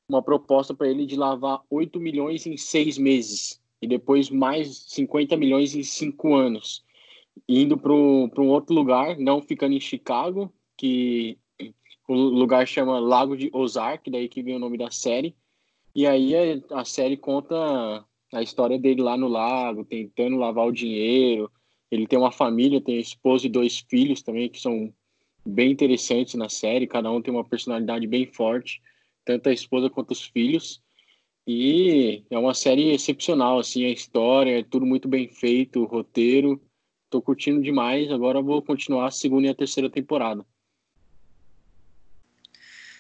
uma proposta para ele de lavar 8 milhões em seis meses e depois mais 50 milhões em cinco anos, indo para um outro lugar, não ficando em Chicago, que o lugar chama Lago de Ozark, daí que vem o nome da série. E aí a, a série conta a história dele lá no lago, tentando lavar o dinheiro. Ele tem uma família, tem esposa e dois filhos também, que são bem interessantes na série, cada um tem uma personalidade bem forte, tanto a esposa quanto os filhos. E é uma série excepcional, assim, a história, é tudo muito bem feito, o roteiro. Tô curtindo demais, agora vou continuar a segunda e a terceira temporada.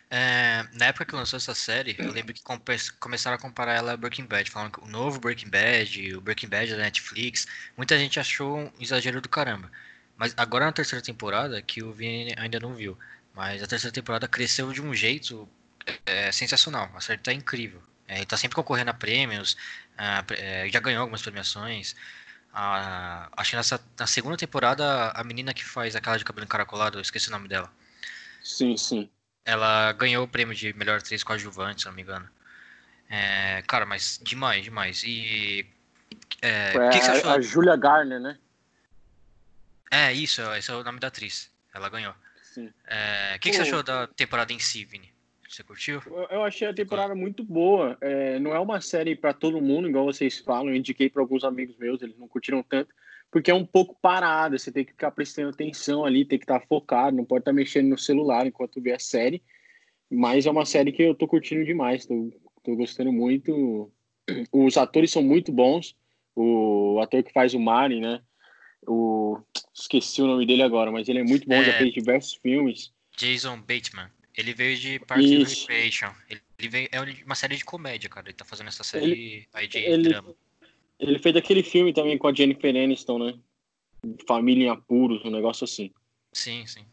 É, na época que lançou essa série, eu lembro que começaram a comparar ela a Breaking Bad, falando que o novo Breaking Bad, o Breaking Bad da Netflix, muita gente achou um exagero do caramba. Mas agora na terceira temporada, que o Vini ainda não viu, mas a terceira temporada cresceu de um jeito é, sensacional. A série tá incrível. É, ele tá sempre concorrendo a prêmios, é, já ganhou algumas premiações. acho que nessa, na segunda temporada, a menina que faz aquela de cabelo encaracolado, eu esqueci o nome dela. Sim, sim. Ela ganhou o prêmio de melhor atriz coadjuvante, se não me engano. É, cara, mas demais, demais. E. É, Foi que a, que você achou? a Julia Garner, né? É, isso, esse é o nome da atriz. Ela ganhou. É, o que, que, você achou da temporada em si, Vini? Você curtiu? Eu achei a temporada muito boa. É, não é uma série para todo mundo, igual vocês falam. Eu indiquei para alguns amigos meus, eles não curtiram tanto, porque é um pouco parada. Você tem que ficar prestando atenção ali, tem que estar tá focado, não pode estar tá mexendo no celular enquanto vê a série. Mas é uma série que eu tô curtindo demais, tô, tô gostando muito. Os atores são muito bons. O ator que faz o Mari, né? O... Esqueci o nome dele agora, mas ele é muito bom, é... já fez diversos filmes. Jason Bateman. Ele veio de Parks and Recreation. Ele, veio, é uma série de comédia, cara. Ele tá fazendo essa série ele, aí de ele, drama. Ele fez aquele filme também com a Jennifer Aniston, né? Família em Apuros, um negócio assim. Sim, sim.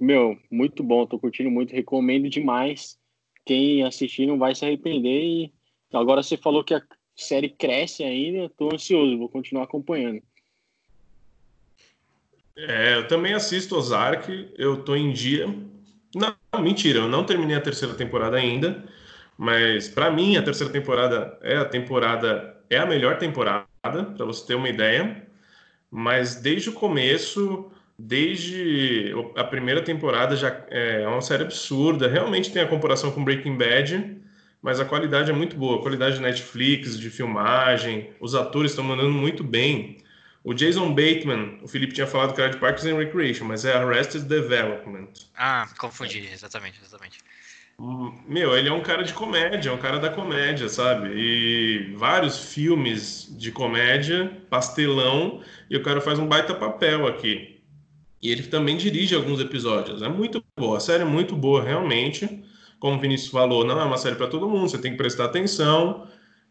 Meu, muito bom, tô curtindo muito, recomendo demais. Quem assistir não vai se arrepender. E agora você falou que a série cresce ainda, tô ansioso, vou continuar acompanhando. É, eu também assisto Ozark, eu tô em dia. Não, mentira, eu não terminei a terceira temporada ainda, mas para mim a terceira temporada é a temporada é a melhor temporada, para você ter uma ideia. Mas desde o começo, desde a primeira temporada já é uma série absurda. Realmente tem a comparação com Breaking Bad, mas a qualidade é muito boa. A qualidade de Netflix, de filmagem, os atores estão mandando muito bem. O Jason Bateman, o Felipe tinha falado que era de Parks and Recreation, mas é Arrested Development. Ah, confundi, exatamente, exatamente. Meu, ele é um cara de comédia, é um cara da comédia, sabe? E vários filmes de comédia, pastelão, e o cara faz um baita papel aqui. E ele também dirige alguns episódios. É muito boa, a série é muito boa, realmente. Como o Vinícius falou, não é uma série para todo mundo, você tem que prestar atenção.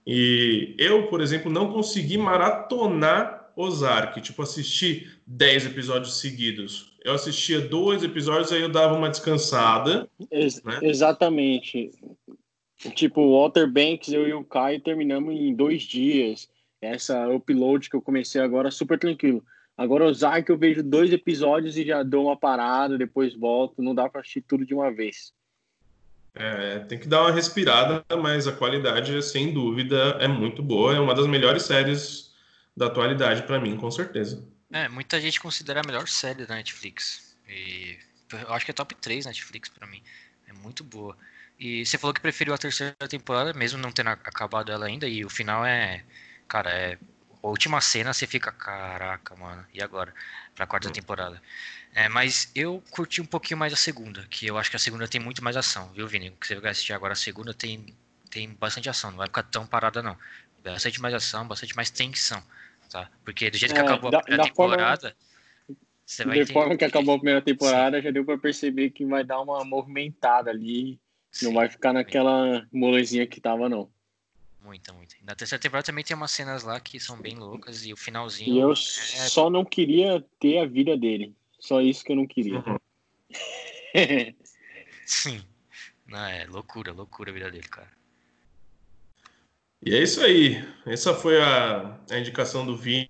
E eu, por exemplo, não consegui maratonar Ozark, tipo, assisti 10 episódios seguidos. Eu assistia dois episódios, aí eu dava uma descansada. Ex né? Exatamente. Tipo, Walter Banks, eu e o Caio terminamos em dois dias. Essa upload que eu comecei agora, super tranquilo. Agora, Ozark, eu vejo dois episódios e já dou uma parada, depois volto. Não dá para assistir tudo de uma vez. É, tem que dar uma respirada, mas a qualidade, sem dúvida, é muito boa. É uma das melhores séries da atualidade para mim, com certeza. É, muita gente considera a melhor série da Netflix. E eu acho que é top 3 Netflix para mim. É muito boa. E você falou que preferiu a terceira temporada, mesmo não tendo acabado ela ainda, e o final é. Cara, é. A última cena você fica, caraca, mano, e agora? Pra quarta hum. temporada. É, mas eu curti um pouquinho mais a segunda, que eu acho que a segunda tem muito mais ação, viu, Vini? O que você vai assistir agora, a segunda tem, tem bastante ação, não vai ficar tão parada, não. Bastante mais ação, bastante mais tensão, tá? Porque do jeito que é, acabou a primeira temporada. Forma você vai de forma que acabou a primeira temporada, Sim. já deu para perceber que vai dar uma movimentada ali. Sim. Não vai ficar naquela molezinha que tava, não. Muita, muita. Na terceira temporada também tem umas cenas lá que são bem loucas e o finalzinho. E eu é... só não queria ter a vida dele. Só isso que eu não queria. Uhum. Sim. Não, é loucura, loucura a vida dele, cara. E é isso aí. Essa foi a, a indicação do Vini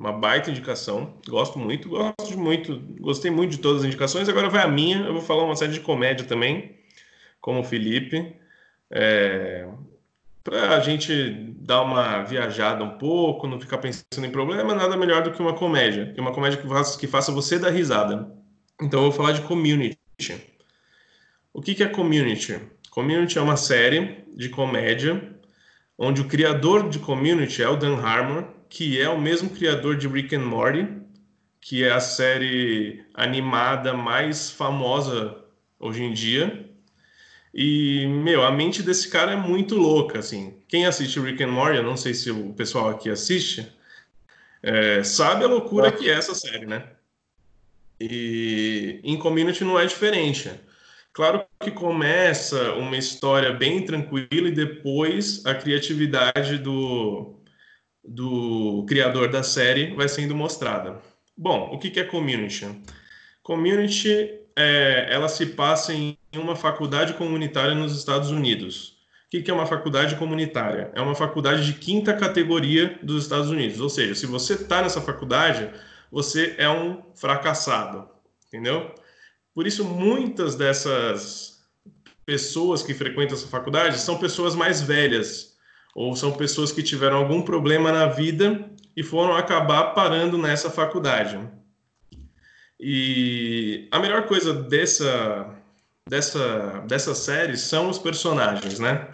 uma baita indicação. Gosto muito, gosto muito, gostei muito de todas as indicações. Agora vai a minha, eu vou falar uma série de comédia também, como o Felipe. É, para a gente dar uma viajada um pouco, não ficar pensando em problema, nada melhor do que uma comédia. E uma comédia que faça, que faça você dar risada. Então eu vou falar de Community. O que, que é Community? Community é uma série de comédia onde o criador de Community é o Dan Harmon, que é o mesmo criador de Rick and Morty, que é a série animada mais famosa hoje em dia. E, meu, a mente desse cara é muito louca, assim. Quem assiste Rick and Morty, eu não sei se o pessoal aqui assiste, é, sabe a loucura que é essa série, né? E em Community não é diferente. Claro que começa uma história bem tranquila e depois a criatividade do, do criador da série vai sendo mostrada. Bom, o que, é community? Community, é, ela se passa em uma faculdade comunitária nos Estados Unidos. O que, é uma faculdade comunitária? É uma faculdade de quinta categoria dos Estados Unidos. Ou seja, se você está nessa faculdade, você é um fracassado, entendeu? Por isso, muitas dessas pessoas que frequentam essa faculdade são pessoas mais velhas, ou são pessoas que tiveram algum problema na vida e foram acabar parando nessa faculdade. E a melhor coisa dessa dessa dessa série são os personagens, né?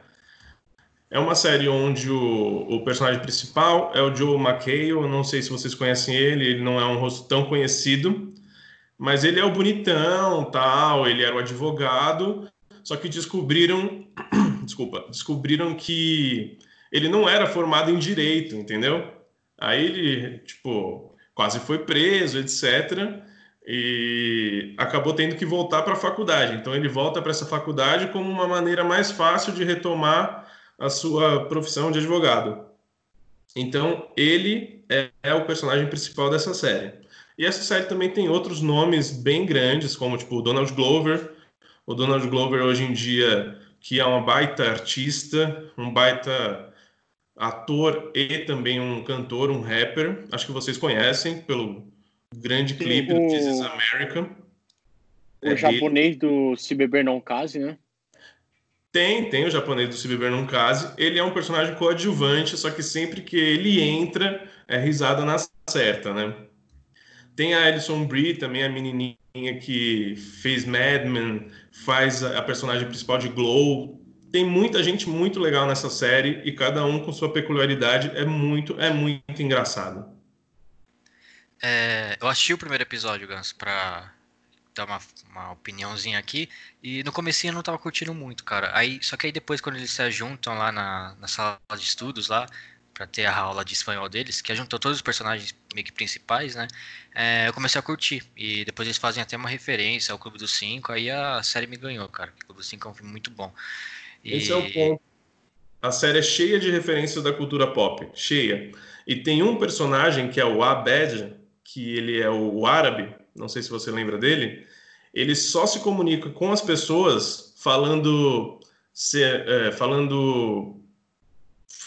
É uma série onde o, o personagem principal é o Joe McHale, não sei se vocês conhecem ele, ele não é um rosto tão conhecido, mas ele é o bonitão, tal, ele era o advogado, só que descobriram, desculpa, descobriram que ele não era formado em direito, entendeu? Aí ele, tipo, quase foi preso, etc. E acabou tendo que voltar para a faculdade. Então ele volta para essa faculdade como uma maneira mais fácil de retomar a sua profissão de advogado. Então ele é, é o personagem principal dessa série. E essa série também tem outros nomes bem grandes, como tipo o Donald Glover. O Donald Glover hoje em dia que é uma baita artista, um baita ator e também um cantor, um rapper. Acho que vocês conhecem pelo grande Sim, clipe o... do This is America. O é japonês do Se Beber Não Case, né? Tem, tem o japonês do Se Beber Não Case. Ele é um personagem coadjuvante, só que sempre que ele entra, é risada na certa, né? Tem a Alison Brie, também a menininha que fez Mad Men, faz a personagem principal de Glow, tem muita gente muito legal nessa série e cada um com sua peculiaridade é muito é muito engraçado. É, eu assisti o primeiro episódio, Gans, pra dar uma, uma opiniãozinha aqui. E no começo eu não tava curtindo muito, cara. Aí, só que aí depois, quando eles se juntam lá na, na sala de estudos lá, para ter a aula de espanhol deles, que juntou todos os personagens meio que principais, né? É, eu comecei a curtir. E depois eles fazem até uma referência ao Clube dos Cinco, aí a série me ganhou, cara. O Clube dos Cinco é um filme muito bom. Esse é o ponto. A série é cheia de referências da cultura pop, cheia. E tem um personagem que é o Abed, que ele é o árabe, não sei se você lembra dele. Ele só se comunica com as pessoas falando, se, é, falando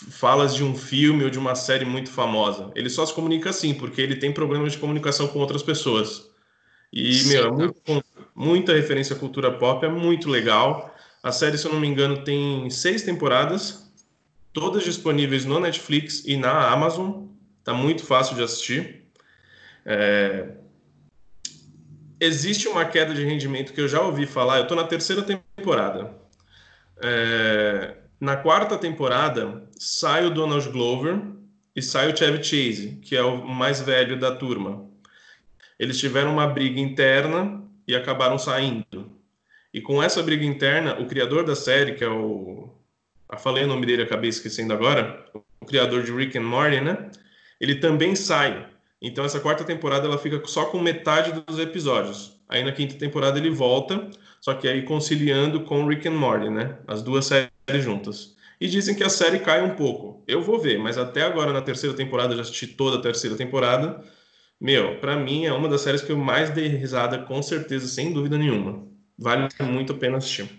falas de um filme ou de uma série muito famosa. Ele só se comunica assim, porque ele tem problemas de comunicação com outras pessoas. E, Sim, meu, é muito, muita referência à cultura pop, é muito legal. A série, se eu não me engano, tem seis temporadas, todas disponíveis no Netflix e na Amazon. Tá muito fácil de assistir. É... existe uma queda de rendimento que eu já ouvi falar. Eu estou na terceira temporada. É, na quarta temporada, sai o Donald Glover e sai o Chevy Chase, que é o mais velho da turma. Eles tiveram uma briga interna e acabaram saindo. E com essa briga interna, o criador da série, que é o. Eu falei o nome dele, acabei esquecendo agora. O criador de Rick and Morty, né? Ele também sai. Então essa quarta temporada ela fica só com metade dos episódios. Aí na quinta temporada ele volta, só que aí conciliando com Rick and Morty, né? As duas séries juntas. E dizem que a série cai um pouco. Eu vou ver, mas até agora na terceira temporada, já assisti toda a terceira temporada. Meu, para mim é uma das séries que eu mais dei risada, com certeza, sem dúvida nenhuma. Vale muito a pena assistir.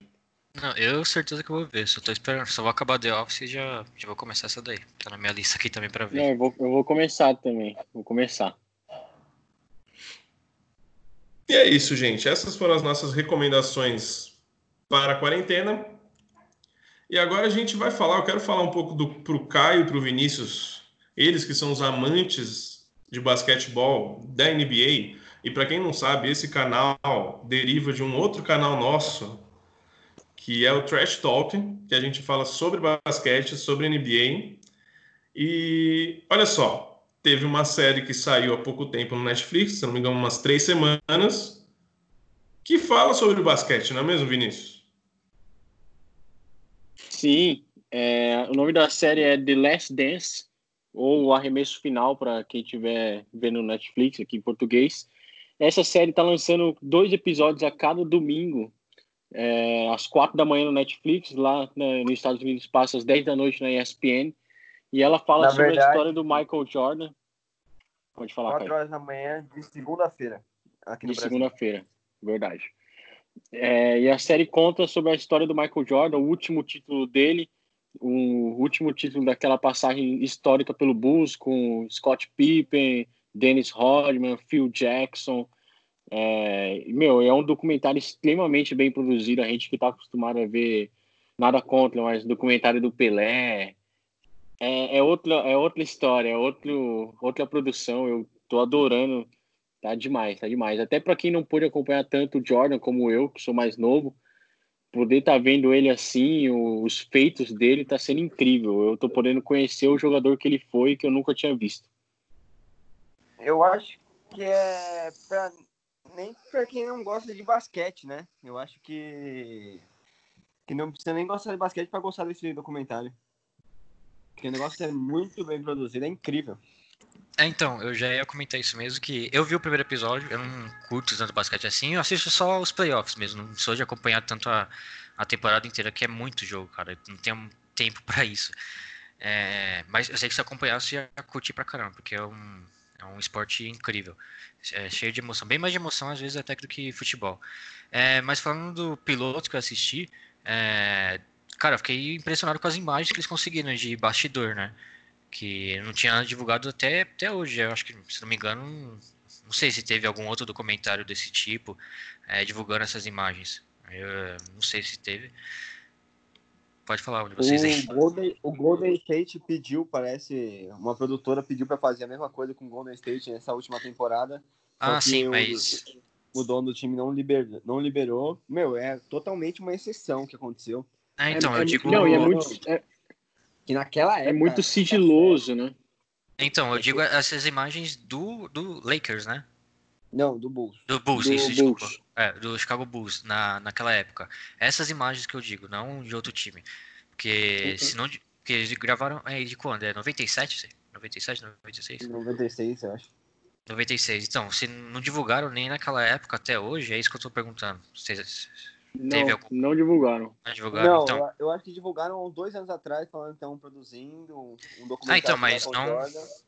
Não, eu certeza que eu vou ver. Só tô esperando. Só vou acabar The Office e já, já vou começar essa daí. Tá na minha lista aqui também pra ver. Não, eu, vou, eu vou começar também. Vou começar. E é isso, gente. Essas foram as nossas recomendações para a quarentena. E agora a gente vai falar. Eu quero falar um pouco do, pro Caio e pro Vinícius, eles que são os amantes de basquetebol da NBA. E para quem não sabe, esse canal deriva de um outro canal nosso que é o Trash Talk, que a gente fala sobre basquete, sobre NBA. E olha só, teve uma série que saiu há pouco tempo no Netflix, se não me engano, umas três semanas, que fala sobre o basquete, não é mesmo, Vinícius? Sim, é, o nome da série é The Last Dance, ou o arremesso final, para quem estiver vendo no Netflix aqui em português. Essa série está lançando dois episódios a cada domingo é, às quatro da manhã no Netflix, lá né, nos Estados Unidos passa às 10 da noite na ESPN, e ela fala na sobre verdade, a história do Michael Jordan. Pode falar, Quatro horas da manhã de segunda-feira, De segunda-feira, verdade. É, e a série conta sobre a história do Michael Jordan, o último título dele, o último título daquela passagem histórica pelo Bulls com Scott Pippen, Dennis Rodman, Phil Jackson, é, meu, é um documentário extremamente bem produzido. A gente que está acostumado a ver nada contra, mas documentário do Pelé é, é, outra, é outra história, é outro, outra produção. Eu tô adorando, tá demais, tá demais. Até para quem não pôde acompanhar tanto o Jordan como eu, que sou mais novo, poder estar tá vendo ele assim, os feitos dele, tá sendo incrível. Eu tô podendo conhecer o jogador que ele foi que eu nunca tinha visto. Eu acho que é para nem para quem não gosta de basquete, né? Eu acho que que não precisa nem gostar de basquete para gostar desse documentário. Porque o negócio é muito bem produzido, é incrível. É, então, eu já ia comentar isso mesmo, que eu vi o primeiro episódio, eu não curto tanto basquete assim, eu assisto só os playoffs mesmo, não sou de acompanhar tanto a, a temporada inteira, que é muito jogo, cara, não tenho tempo para isso. É, mas eu sei que se acompanhasse, ia curtir pra caramba, porque é um, é um esporte incrível, é cheio de emoção, bem mais de emoção às vezes até do que futebol. É, mas falando do piloto que eu assisti, é, cara, eu fiquei impressionado com as imagens que eles conseguiram de bastidor, né? Que não tinha divulgado até, até hoje. Eu acho que, se não me engano, não sei se teve algum outro documentário desse tipo é, divulgando essas imagens. Eu não sei se teve. Pode falar onde vocês aí. O Golden, o Golden State pediu, parece, uma produtora pediu para fazer a mesma coisa com o Golden State nessa última temporada. Ah, sim, o, mas. O dono do time não, liber, não liberou. Meu, é totalmente uma exceção que aconteceu. Ah, então, é, eu é, digo. Não, e é muito. É, que naquela época. É muito sigiloso, né? Então, eu digo essas imagens do, do Lakers, né? Não, do Bulls. Do Bulls, do isso, Bulls. desculpa. É, do Chicago Bulls, na, naquela época. Essas imagens que eu digo, não de outro time. Porque, uhum. se não. Porque eles gravaram. É de quando? É 97? 97, 96? 96, eu acho. 96. Então, se não divulgaram nem naquela época até hoje, é isso que eu tô perguntando. Vocês, não, algum... não divulgaram. Não divulgaram, não, então. eu, acho que divulgaram dois anos atrás, falando que estão produzindo um documentário. Ah, então, mas não,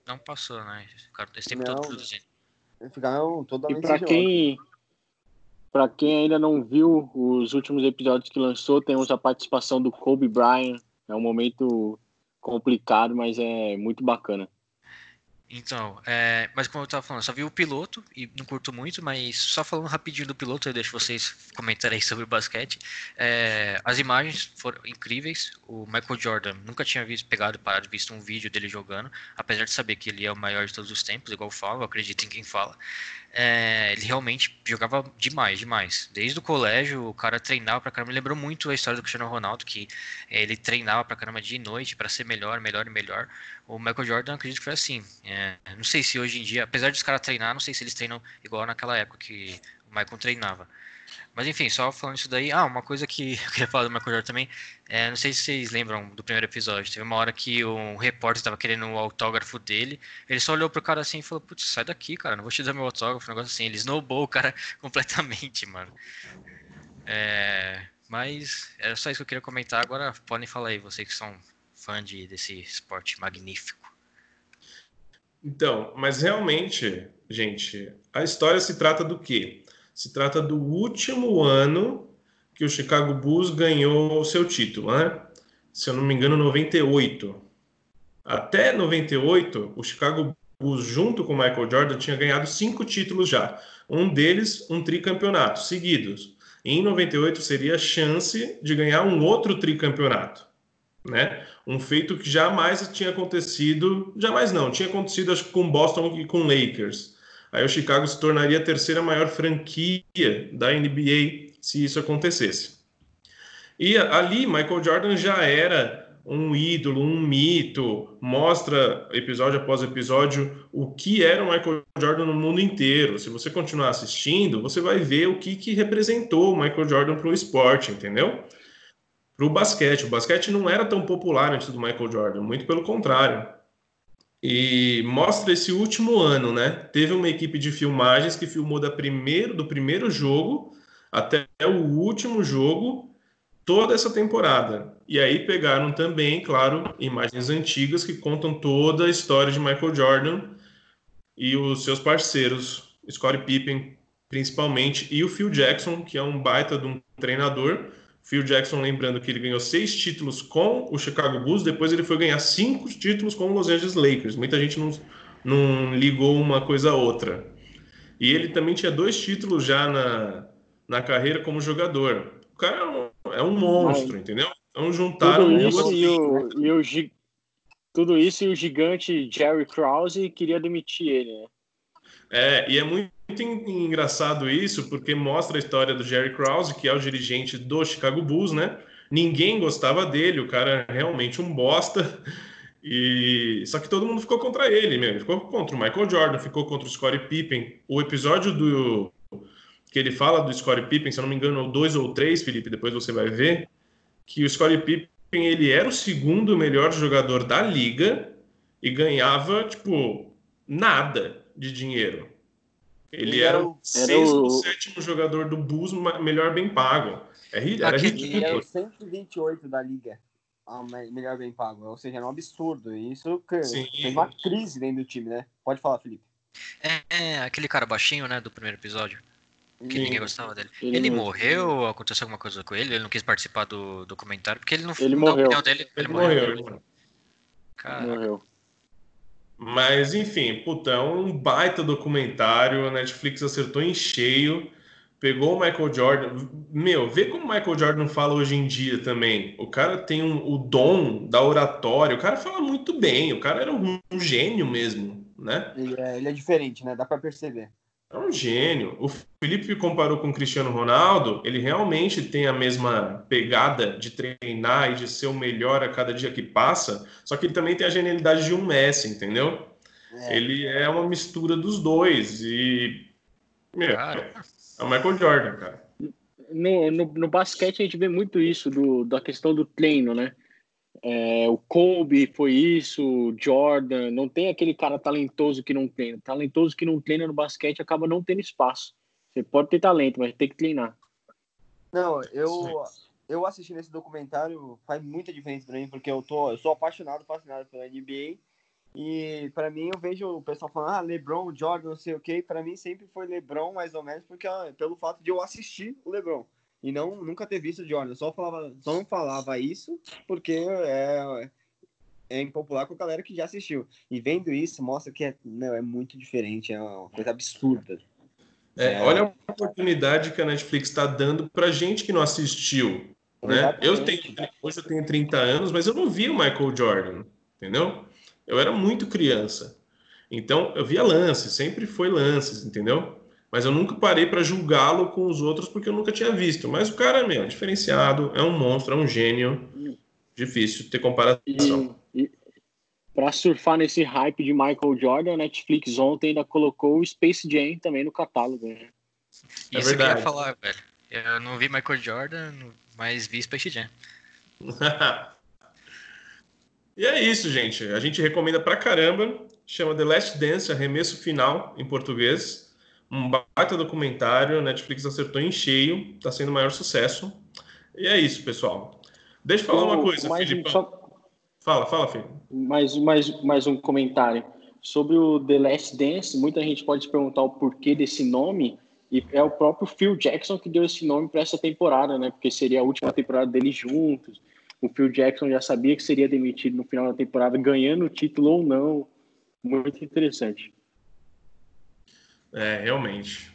não passou, né? Esse tempo não, todo produzindo. Ficaram totalmente E pra quem, pra quem ainda não viu os últimos episódios que lançou, temos a participação do Kobe Bryant. É um momento complicado, mas é muito bacana. Então, é, mas como eu estava falando, só vi o piloto e não curto muito, mas só falando rapidinho do piloto, eu deixo vocês comentarem sobre o basquete. É, as imagens foram incríveis. O Michael Jordan nunca tinha visto, pegado, parado, visto um vídeo dele jogando, apesar de saber que ele é o maior de todos os tempos, igual falo, acredito em quem fala. É, ele realmente jogava demais, demais. Desde o colégio, o cara treinava pra caramba. Me lembrou muito a história do Cristiano Ronaldo, que ele treinava pra caramba dia e noite para ser melhor, melhor e melhor. O Michael Jordan, acredito que foi assim. É, não sei se hoje em dia, apesar dos caras treinar, não sei se eles treinam igual naquela época que o Michael treinava. Mas enfim, só falando isso daí. Ah, uma coisa que eu queria falar do Michael Jordan também. É, não sei se vocês lembram do primeiro episódio. Teve uma hora que um repórter estava querendo o autógrafo dele. Ele só olhou pro cara assim e falou: Putz, sai daqui, cara, não vou te dar meu autógrafo. Um negócio assim. Ele snowball o cara completamente, mano. É, mas era só isso que eu queria comentar. Agora podem falar aí, vocês que são fã de, desse esporte magnífico. Então, mas realmente, gente, a história se trata do quê? Se trata do último ano que o Chicago Bulls ganhou o seu título, né? Se eu não me engano, 98. Até 98, o Chicago Bulls, junto com o Michael Jordan, tinha ganhado cinco títulos já. Um deles, um tricampeonato seguidos. Em 98 seria a chance de ganhar um outro tricampeonato, né? Um feito que jamais tinha acontecido, jamais não, tinha acontecido acho, com Boston e com Lakers. Aí o Chicago se tornaria a terceira maior franquia da NBA se isso acontecesse. E ali, Michael Jordan já era um ídolo, um mito, mostra episódio após episódio o que era o Michael Jordan no mundo inteiro. Se você continuar assistindo, você vai ver o que, que representou o Michael Jordan para o esporte, entendeu? Para o basquete. O basquete não era tão popular antes do Michael Jordan, muito pelo contrário. E mostra esse último ano, né? Teve uma equipe de filmagens que filmou da primeiro, do primeiro jogo até o último jogo toda essa temporada. E aí pegaram também, claro, imagens antigas que contam toda a história de Michael Jordan e os seus parceiros, Scottie Pippen principalmente, e o Phil Jackson, que é um baita de um treinador Phil Jackson, lembrando que ele ganhou seis títulos com o Chicago Bulls, depois ele foi ganhar cinco títulos com o Los Angeles Lakers. Muita gente não, não ligou uma coisa a outra. E ele também tinha dois títulos já na, na carreira como jogador. O cara é um, é um monstro, entendeu? Então juntaram tudo isso e o, e o, tudo isso e o gigante Jerry Krause queria demitir ele, né? É, e é muito engraçado isso, porque mostra a história do Jerry Krause, que é o dirigente do Chicago Bulls, né? Ninguém gostava dele, o cara é realmente um bosta. E só que todo mundo ficou contra ele mesmo. Ficou contra o Michael Jordan, ficou contra o Scottie Pippen. O episódio do que ele fala do Scottie Pippen, se eu não me engano, dois ou três, Felipe, depois você vai ver, que o Scottie Pippen ele era o segundo melhor jogador da liga e ganhava tipo nada de dinheiro. Ele era, era o sexto, o... sétimo jogador do Bulls melhor bem pago. É, era ridículo. Ele era o 128 da liga. Ah, melhor bem pago. Ou seja, era um absurdo. E isso tem uma crise dentro do time, né? Pode falar, Felipe. É, é aquele cara baixinho, né, do primeiro episódio. Que Sim. ninguém gostava dele. Ele, ele morreu? Aconteceu alguma coisa com ele? Ele não quis participar do documentário? Porque ele não ele morreu. dele. Ele, ele morreu. morreu. Morreu. Mas, enfim, puta, é um baita documentário. A Netflix acertou em cheio. Pegou o Michael Jordan. Meu, vê como o Michael Jordan fala hoje em dia também. O cara tem um, o dom da oratória. O cara fala muito bem. O cara era um, um gênio mesmo, né? Ele é, ele é diferente, né? Dá para perceber. É um gênio. O Felipe comparou com o Cristiano Ronaldo, ele realmente tem a mesma pegada de treinar e de ser o melhor a cada dia que passa, só que ele também tem a genialidade de um Messi, entendeu? É. Ele é uma mistura dos dois e. Meu, é o Michael Jordan, cara. No, no, no basquete a gente vê muito isso do, da questão do treino, né? É, o Kobe foi isso, o Jordan. Não tem aquele cara talentoso que não treina. Talentoso que não treina no basquete acaba não tendo espaço. Você pode ter talento, mas tem que treinar. Não, eu, eu assisti nesse documentário faz muita diferença para mim, porque eu, tô, eu sou apaixonado, fascinado pela NBA. E para mim eu vejo o pessoal falando, ah, LeBron, Jordan, não sei o que. Para mim sempre foi LeBron, mais ou menos, porque pelo fato de eu assistir o LeBron e não nunca ter visto Jordan. Só falava, só não falava isso porque é, é impopular com a galera que já assistiu. E vendo isso mostra que é, não, é muito diferente, é uma coisa absurda. É, é... Olha a oportunidade que a Netflix está dando para gente que não assistiu. Né? Eu tenho, hoje eu tenho 30 anos, mas eu não vi o Michael Jordan, entendeu? Eu era muito criança. Então, eu via lances, sempre foi lances, entendeu? Mas eu nunca parei para julgá-lo com os outros porque eu nunca tinha visto. Mas o cara, meu, é diferenciado, é um monstro, é um gênio. Difícil ter comparação. E, e para surfar nesse hype de Michael Jordan, a Netflix ontem ainda colocou o Space Jam também no catálogo. Né? É Isso verdade. que eu ia falar, velho. Eu não vi Michael Jordan, mas vi Space Jam. e é isso, gente. A gente recomenda pra caramba. Chama The Last Dance, arremesso final em português. Um baita documentário. Netflix acertou em cheio. Tá sendo o maior sucesso. E é isso, pessoal. Deixa eu falar uma coisa, Felipe. Só... Fala, fala, filho. Mais, mais, mais um comentário. Sobre o The Last Dance, muita gente pode se perguntar o porquê desse nome. E é o próprio Phil Jackson que deu esse nome para essa temporada, né? Porque seria a última temporada deles juntos. O Phil Jackson já sabia que seria demitido no final da temporada, ganhando o título ou não. Muito interessante. É, realmente.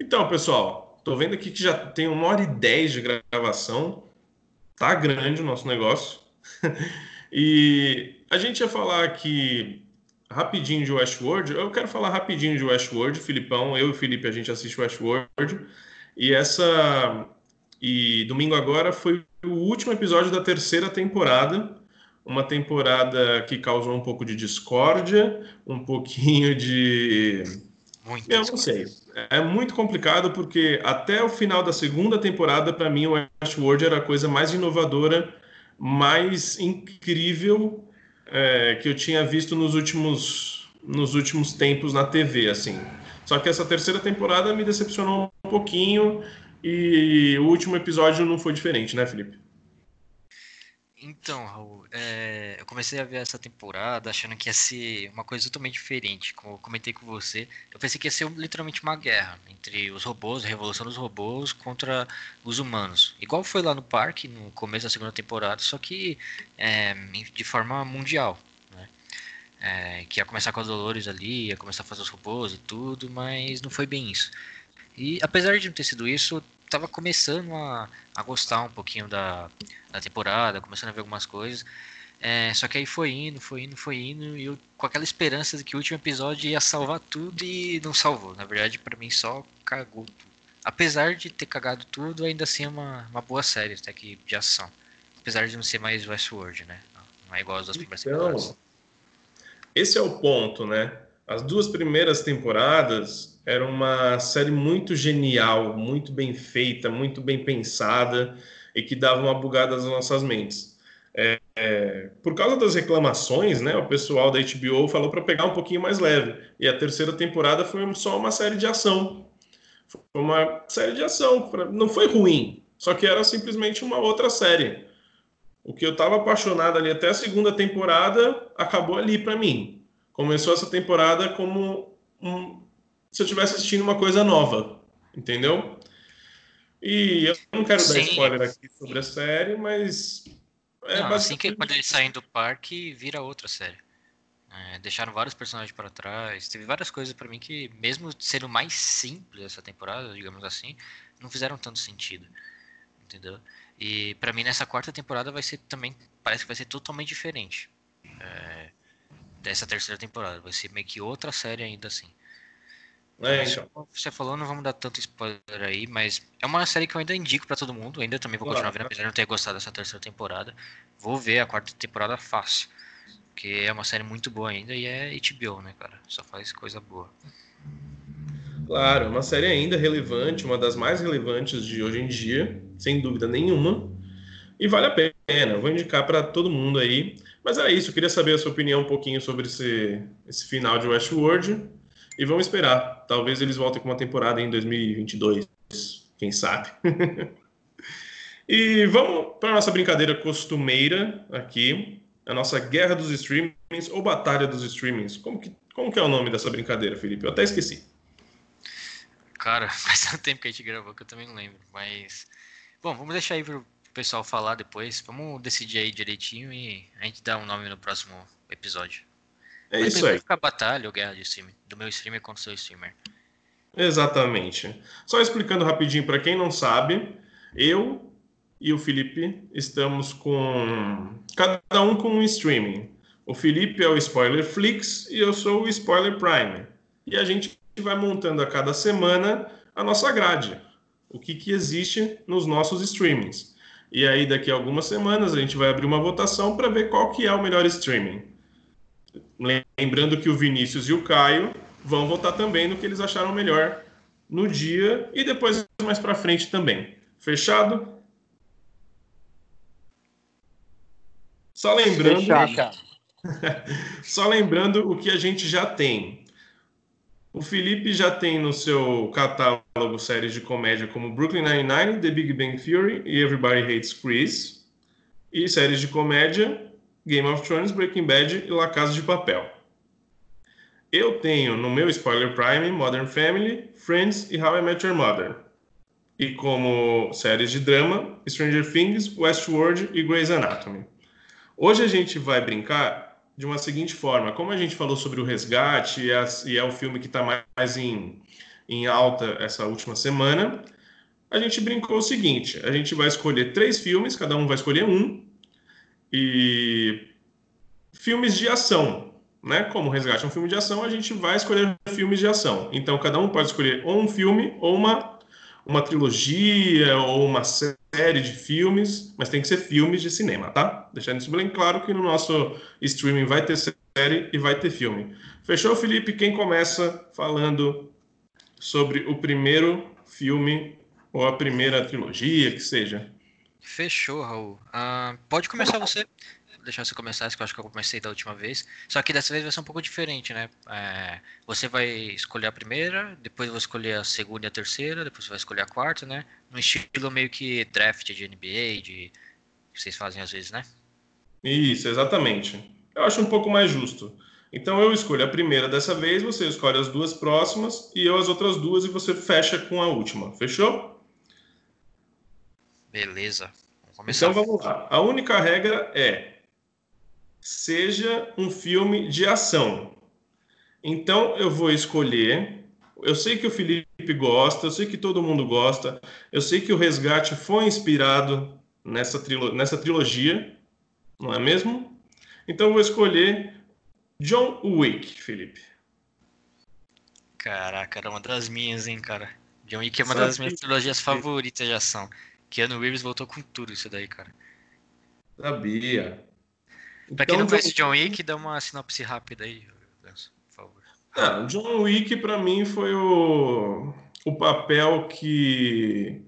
Então, pessoal, tô vendo aqui que já tem uma hora e dez de gravação. Tá grande o nosso negócio. e a gente ia falar aqui rapidinho de Westworld. Eu quero falar rapidinho de Westworld, Filipão. Eu e o Felipe, a gente assiste Westworld. E essa. E domingo agora foi o último episódio da terceira temporada. Uma temporada que causou um pouco de discórdia, um pouquinho de. Muito eu não sei. É muito complicado porque até o final da segunda temporada, para mim, o Westworld era a coisa mais inovadora, mais incrível é, que eu tinha visto nos últimos, nos últimos tempos na TV, assim. Só que essa terceira temporada me decepcionou um pouquinho e o último episódio não foi diferente, né, Felipe? Então, Raul, é, eu comecei a ver essa temporada achando que ia ser uma coisa totalmente diferente. Como eu comentei com você, eu pensei que ia ser literalmente uma guerra entre os robôs, a revolução dos robôs contra os humanos. Igual foi lá no parque, no começo da segunda temporada, só que é, de forma mundial. Né? É, que ia começar com a Dolores ali, ia começar a fazer os robôs e tudo, mas não foi bem isso. E apesar de não ter sido isso, tava começando a, a gostar um pouquinho da, da temporada, começando a ver algumas coisas. É, só que aí foi indo, foi indo, foi indo, e eu com aquela esperança de que o último episódio ia salvar tudo e não salvou. Na verdade, para mim só cagou tudo. Apesar de ter cagado tudo, ainda assim é uma, uma boa série até que de ação. Apesar de não ser mais Westworld, né? Não é igual às duas primeiras então, temporadas. Esse é o ponto, né? As duas primeiras temporadas era uma série muito genial, muito bem feita, muito bem pensada e que dava uma bugada nas nossas mentes. É, é, por causa das reclamações, né, o pessoal da HBO falou para pegar um pouquinho mais leve. E a terceira temporada foi só uma série de ação. Foi uma série de ação. Não foi ruim, só que era simplesmente uma outra série. O que eu estava apaixonado ali até a segunda temporada acabou ali para mim. Começou essa temporada como um, se eu estivesse assistindo uma coisa nova, entendeu? E eu não quero Sim. dar spoiler aqui sobre a série, mas. É não, assim que quando eles saem do parque, vira outra série. É, deixaram vários personagens para trás. Teve várias coisas para mim que, mesmo sendo mais simples essa temporada, digamos assim, não fizeram tanto sentido. Entendeu? E para mim, nessa quarta temporada, vai ser também. Parece que vai ser totalmente diferente. É, dessa terceira temporada. Vai ser meio que outra série ainda assim. É, então. Você falou, não vamos dar tanto spoiler aí, mas é uma série que eu ainda indico para todo mundo. Ainda também vou continuar vendo, apesar de não ter gostado dessa terceira temporada. Vou ver a quarta temporada fácil. Porque é uma série muito boa ainda e é HBO, né, cara? Só faz coisa boa. Claro, uma série ainda relevante, uma das mais relevantes de hoje em dia, sem dúvida nenhuma. E vale a pena, eu vou indicar para todo mundo aí. Mas é isso, eu queria saber a sua opinião um pouquinho sobre esse, esse final de Westworld. E vamos esperar. Talvez eles voltem com uma temporada em 2022. Quem sabe? e vamos para a nossa brincadeira costumeira aqui. A nossa guerra dos streamings ou batalha dos streamings. Como que, como que é o nome dessa brincadeira, Felipe? Eu até esqueci. Cara, faz tanto tempo que a gente gravou que eu também não lembro. Mas. Bom, vamos deixar aí pro pessoal falar depois. Vamos decidir aí direitinho e a gente dá um nome no próximo episódio. É Mas isso aí. ficar batalha ou guerra de streaming, do meu streamer contra o seu streamer. Exatamente. Só explicando rapidinho para quem não sabe, eu e o Felipe estamos com cada um com um streaming. O Felipe é o Spoiler Flix e eu sou o Spoiler Prime. E a gente vai montando a cada semana a nossa grade, o que, que existe nos nossos streamings. E aí, daqui a algumas semanas, a gente vai abrir uma votação para ver qual que é o melhor streaming. Lembrando que o Vinícius e o Caio vão votar também no que eles acharam melhor no dia e depois mais para frente também. Fechado? Só lembrando. Fechado. Só lembrando o que a gente já tem. O Felipe já tem no seu catálogo séries de comédia como Brooklyn Nine-Nine, The Big Bang Theory e Everybody Hates Chris. E séries de comédia Game of Thrones, Breaking Bad e La Casa de Papel. Eu tenho no meu Spoiler Prime Modern Family, Friends e How I Met Your Mother. E como séries de drama, Stranger Things, Westworld e Grey's Anatomy. Hoje a gente vai brincar de uma seguinte forma: como a gente falou sobre o resgate e, e é o filme que está mais em, em alta essa última semana, a gente brincou o seguinte: a gente vai escolher três filmes, cada um vai escolher um, e filmes de ação né? Como Resgate é um filme de ação, a gente vai escolher filmes de ação. Então, cada um pode escolher ou um filme, ou uma, uma trilogia, ou uma série de filmes, mas tem que ser filmes de cinema, tá? Deixando isso bem claro que no nosso streaming vai ter série e vai ter filme. Fechou, Felipe? Quem começa falando sobre o primeiro filme ou a primeira trilogia, que seja? Fechou, Raul. Uh, pode começar você deixar você começar, que eu acho que eu comecei da última vez. Só que dessa vez vai ser um pouco diferente, né? É, você vai escolher a primeira, depois eu vou escolher a segunda e a terceira, depois você vai escolher a quarta, né? No estilo meio que draft de NBA, de que vocês fazem às vezes, né? Isso, exatamente. Eu acho um pouco mais justo. Então eu escolho a primeira dessa vez, você escolhe as duas próximas e eu as outras duas e você fecha com a última. Fechou? Beleza. Vamos. Então vamos lá. A única regra é seja um filme de ação. Então eu vou escolher. Eu sei que o Felipe gosta, eu sei que todo mundo gosta, eu sei que o Resgate foi inspirado nessa, trilo nessa trilogia, não é mesmo? Então eu vou escolher John Wick, Felipe. Caraca, era uma das minhas, hein, cara. John Wick é uma Sabe das minhas trilogias favoritas de ação. Keanu Reeves voltou com tudo isso daí, cara. Sabia. Pra quem então, não conhece John Wick, dá uma sinopse rápida aí, por favor. Ah, John Wick, para mim, foi o, o papel que,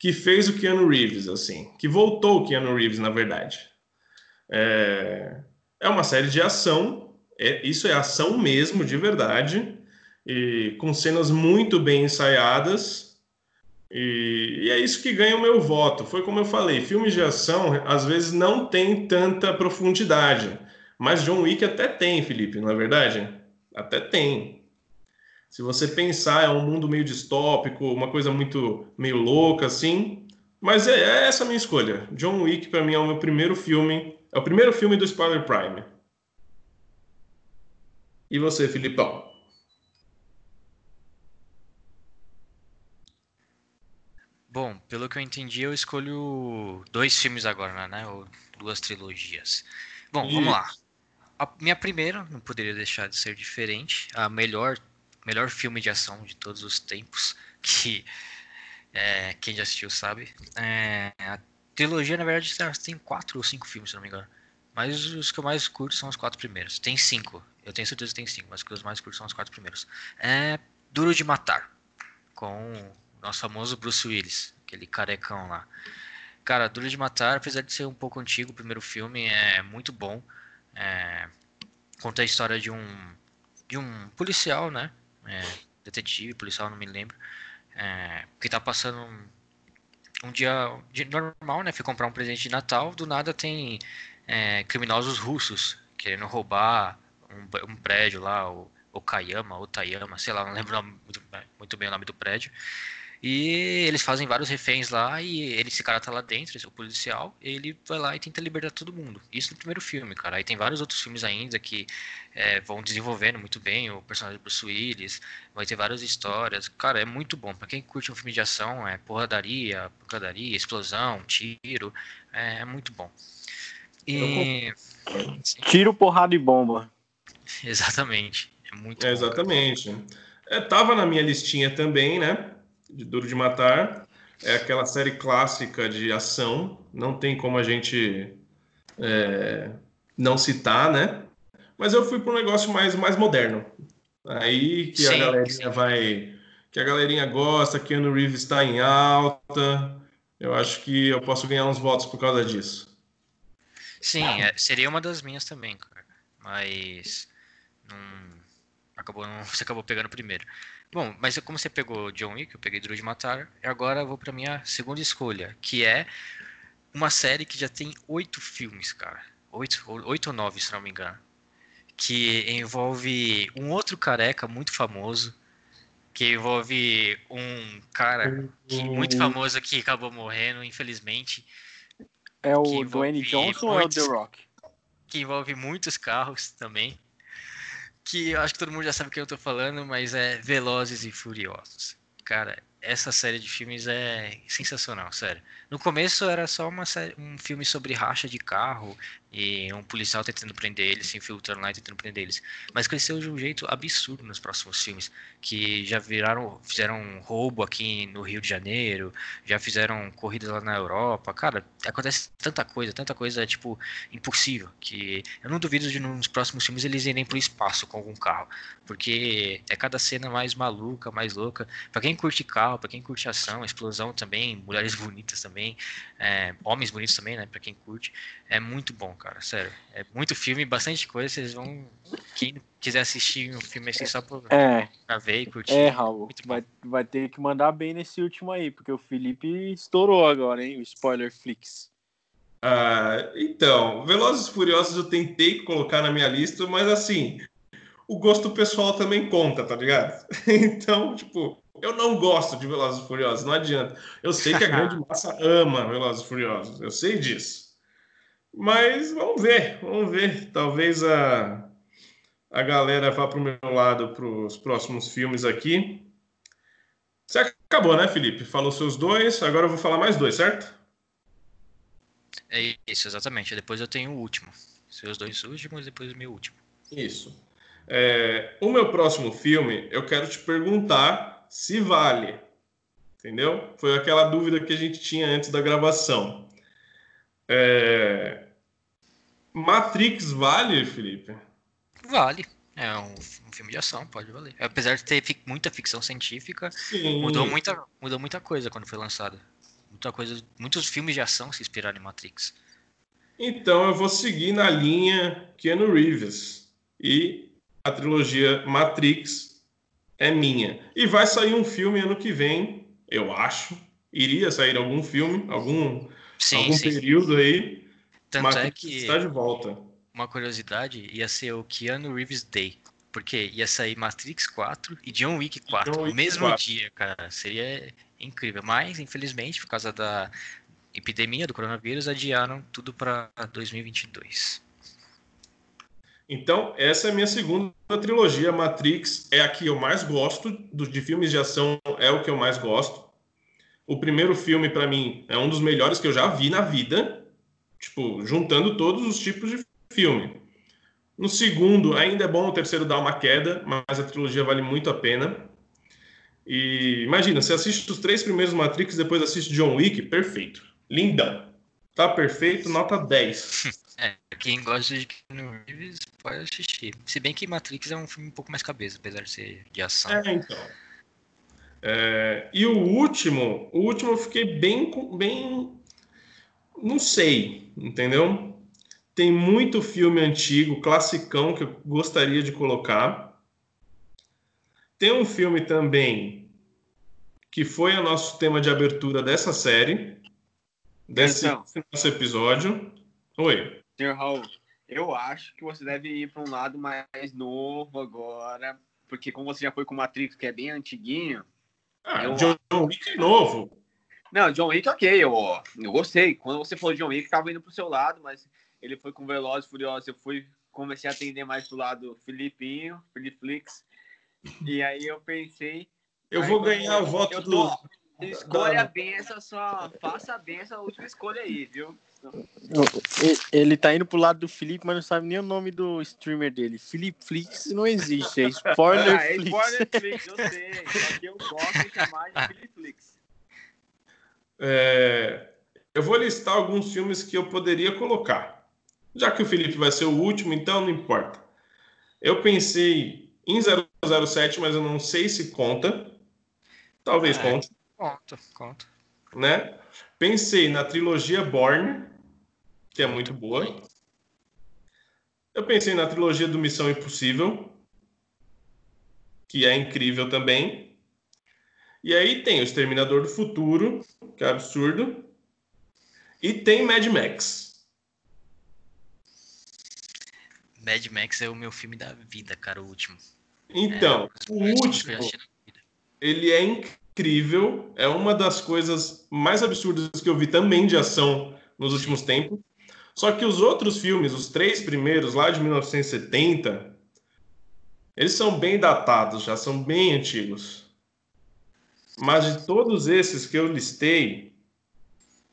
que fez o Keanu Reeves, assim. Que voltou o Keanu Reeves, na verdade. É, é uma série de ação. É, isso é ação mesmo, de verdade. E com cenas muito bem ensaiadas e, e, é isso que ganha o meu voto. Foi como eu falei, filmes de ação às vezes não tem tanta profundidade, mas John Wick até tem, Felipe, não é verdade? Até tem. Se você pensar, é um mundo meio distópico, uma coisa muito meio louca assim. Mas é, é essa a minha escolha. John Wick para mim é o meu primeiro filme, é o primeiro filme do Spoiler Prime. E você, Filipão? Bom, pelo que eu entendi, eu escolho dois filmes agora, né? Ou duas trilogias. Bom, vamos lá. A minha primeira, não poderia deixar de ser diferente. A melhor, melhor filme de ação de todos os tempos, que é, quem já assistiu sabe. É, a trilogia, na verdade, tem quatro ou cinco filmes, se não me engano. Mas os que eu mais curto são os quatro primeiros. Tem cinco. Eu tenho certeza que tem cinco, mas os que eu mais curto são os quatro primeiros. É Duro de Matar, com nosso famoso Bruce Willis, aquele carecão lá. Cara, Duro de Matar, apesar de ser um pouco antigo, o primeiro filme é muito bom. É, conta a história de um de um policial, né? É, detetive, policial, não me lembro. É, que tá passando um, um dia de normal, né? Fui comprar um presente de Natal. Do nada tem é, criminosos russos querendo roubar um, um prédio lá, o Okayama, Otayama, sei lá, não lembro muito bem o nome do prédio. E eles fazem vários reféns lá e ele, esse cara tá lá dentro, esse é o policial, ele vai lá e tenta libertar todo mundo. Isso no primeiro filme, cara. Aí tem vários outros filmes ainda que é, vão desenvolvendo muito bem o personagem do Bruce Willis, vai ter várias histórias. Cara, é muito bom. Pra quem curte um filme de ação, é porradaria, pancadaria, explosão, tiro, é, é muito bom. E... Tiro, porrada e bomba. Exatamente. É muito é, Exatamente. É, tava na minha listinha também, né? De Duro de Matar. É aquela série clássica de ação. Não tem como a gente é, não citar, né? Mas eu fui para um negócio mais, mais moderno. Aí que sim, a galerinha sim. vai. Que a galerinha gosta, que Keanu Reeves está em alta. Eu acho que eu posso ganhar uns votos por causa disso. Sim, é, seria uma das minhas também, cara. Mas. Não, acabou, não, você acabou pegando primeiro. Bom, mas como você pegou John Wick, eu peguei Duro de Matar, agora eu vou para minha segunda escolha, que é uma série que já tem oito filmes, cara. Oito, oito ou nove, se não me engano. Que envolve um outro careca muito famoso. Que envolve um cara que, muito famoso que acabou morrendo, infelizmente. É o Dwayne Johnson muitos, ou é o The Rock? Que envolve muitos carros também que eu acho que todo mundo já sabe o que eu tô falando, mas é Velozes e Furiosos. Cara, essa série de filmes é sensacional, sério. No começo era só uma série, um filme sobre racha de carro e um policial tentando prender eles, se infiltrando lá e tentando prender eles. Mas cresceu de um jeito absurdo nos próximos filmes, que já viraram, fizeram um roubo aqui no Rio de Janeiro, já fizeram corridas lá na Europa. Cara, acontece tanta coisa, tanta coisa, tipo, impossível, que eu não duvido de nos próximos filmes eles irem pro espaço com algum carro, porque é cada cena mais maluca, mais louca. Pra quem curte carro, pra quem curte ação, explosão também, mulheres bonitas também, é, homens bonitos também, né, pra quem curte, é muito bom, cara, sério. É muito filme, bastante coisa. Vocês vão. Quem quiser assistir um filme assim só pra, é, pra ver e curtir. É, Raul, vai, vai ter que mandar bem nesse último aí, porque o Felipe estourou agora, hein? O Spoiler Flix. Ah, então, Velozes e Furiosos eu tentei colocar na minha lista, mas assim, o gosto pessoal também conta, tá ligado? Então, tipo, eu não gosto de Velozes e Furiosos, não adianta. Eu sei que a grande massa ama Velozes e Furiosos, eu sei disso. Mas vamos ver, vamos ver. Talvez a, a galera vá para o meu lado para os próximos filmes aqui. Você acabou, né, Felipe? Falou seus dois, agora eu vou falar mais dois, certo? É isso, exatamente. Depois eu tenho o último. Seus dois últimos, depois o meu último. Isso. É, o meu próximo filme, eu quero te perguntar se vale. Entendeu? Foi aquela dúvida que a gente tinha antes da gravação. É... Matrix vale, Felipe? Vale. É um, um, filme de ação, pode valer. Apesar de ter fi muita ficção científica, mudou muita, mudou muita coisa quando foi lançada. Muita coisa, muitos filmes de ação se inspiraram em Matrix. Então eu vou seguir na linha Keanu Reeves. E a trilogia Matrix é minha. E vai sair um filme ano que vem, eu acho. Iria sair algum filme, algum sim, algum sim. período aí. Tanto é que está de volta. Uma curiosidade ia ser o Keanu Reeves Day, porque ia sair Matrix 4 e John Wick 4 John Wick no mesmo 4. dia, cara. Seria incrível, mas infelizmente por causa da epidemia do coronavírus adiaram tudo para 2022. Então, essa é a minha segunda trilogia. Matrix é a que eu mais gosto, de filmes de ação é o que eu mais gosto. O primeiro filme, para mim, é um dos melhores que eu já vi na vida, tipo, juntando todos os tipos de filme. No segundo, ainda é bom o terceiro dar uma queda, mas a trilogia vale muito a pena. E imagina, você assiste os três primeiros Matrix, depois assiste John Wick, perfeito. Lindão. Tá perfeito, nota 10. Quem gosta de Keanu Reeves pode assistir. Se bem que Matrix é um filme um pouco mais cabeça, apesar de ser de ação. É, então. É, e o último, o último eu fiquei bem, bem, não sei, entendeu? Tem muito filme antigo, classicão que eu gostaria de colocar. Tem um filme também que foi o nosso tema de abertura dessa série, desse então, nosso episódio. Oi. Senhor Raul, eu acho que você deve ir para um lado mais novo agora, porque como você já foi com Matrix, que é bem antiguinho, ah, eu... John Wick é novo. Não, John Wick, ok, eu, eu gostei. Quando você falou John Wick, tava indo pro seu lado, mas ele foi com Veloz Furioso. Eu fui, comecei a atender mais pro lado Filipinho, Filipflix. E aí eu pensei. Eu vou ganhar o voto eu tô, do. Escolha bem essa sua. Faça bem essa última escolha aí, viu? Ele tá indo pro lado do Felipe, mas não sabe nem o nome do streamer dele. Felipe Flix não existe, é Spoiler Ah, é Flix. Spoiler Flix, eu sei. Só que eu gosto de chamar de Felipe Flix. É, eu vou listar alguns filmes que eu poderia colocar. Já que o Felipe vai ser o último, então não importa. Eu pensei em 007, mas eu não sei se conta. Talvez É. conte, Conta, conta. né? Pensei na trilogia Born, que é muito boa. Eu pensei na trilogia do Missão Impossível, que é incrível também. E aí tem o Exterminador do Futuro, que é absurdo. E tem Mad Max. Mad Max é o meu filme da vida, cara, o último. Então, É, o último, ele é incrível. É uma das coisas mais absurdas que eu vi também de ação nos últimos tempos. Só que os outros filmes, os três primeiros, lá de 1970, eles são bem datados, já são bem antigos. Mas de todos esses que eu listei,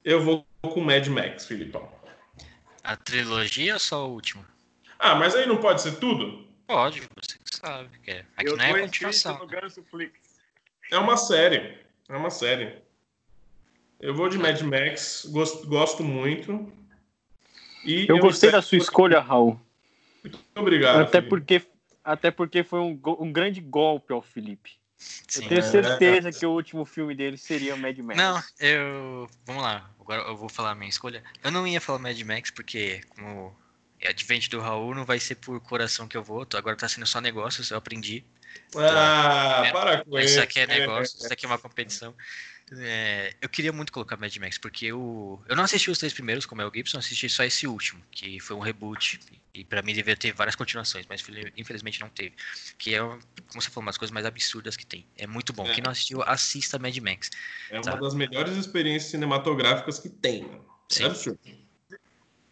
eu vou com Mad Max, Filipão. A trilogia ou só o último? Ah, mas aí não pode ser tudo? Pode, você que sabe. Que é. Aqui eu não é continuação. no Ganso Flix. É uma série. É uma série. Eu vou de Mad Max, gosto, gosto muito. E Eu gostei espero- da sua escolha, Raul. Muito obrigado. Até Felipe. porque, até porque foi um, um grande golpe ao Felipe. Sim. Eu tenho certeza que o último filme dele seria Mad Max. Não, eu. Vamos lá, agora eu vou falar a minha escolha. Eu não ia falar Mad Max, porque, como é advente do Raul, não vai ser por coração que eu vou. Agora tá sendo só negócios, eu aprendi. Ah, para com Isso isso. aqui é negócio, isso aqui é uma competição. É, eu queria muito colocar Mad Max, porque eu, eu não assisti os três primeiros, como é o Gibson, assisti só esse último, que foi um reboot. E pra mim devia ter várias continuações, mas infeliz- infelizmente não teve. Que é, como você falou, uma das coisas mais absurdas que tem. É muito bom. É. Quem não assistiu, assista Mad Max. É uma Tá. das melhores experiências cinematográficas que tem. mano. Sim. É absurdo.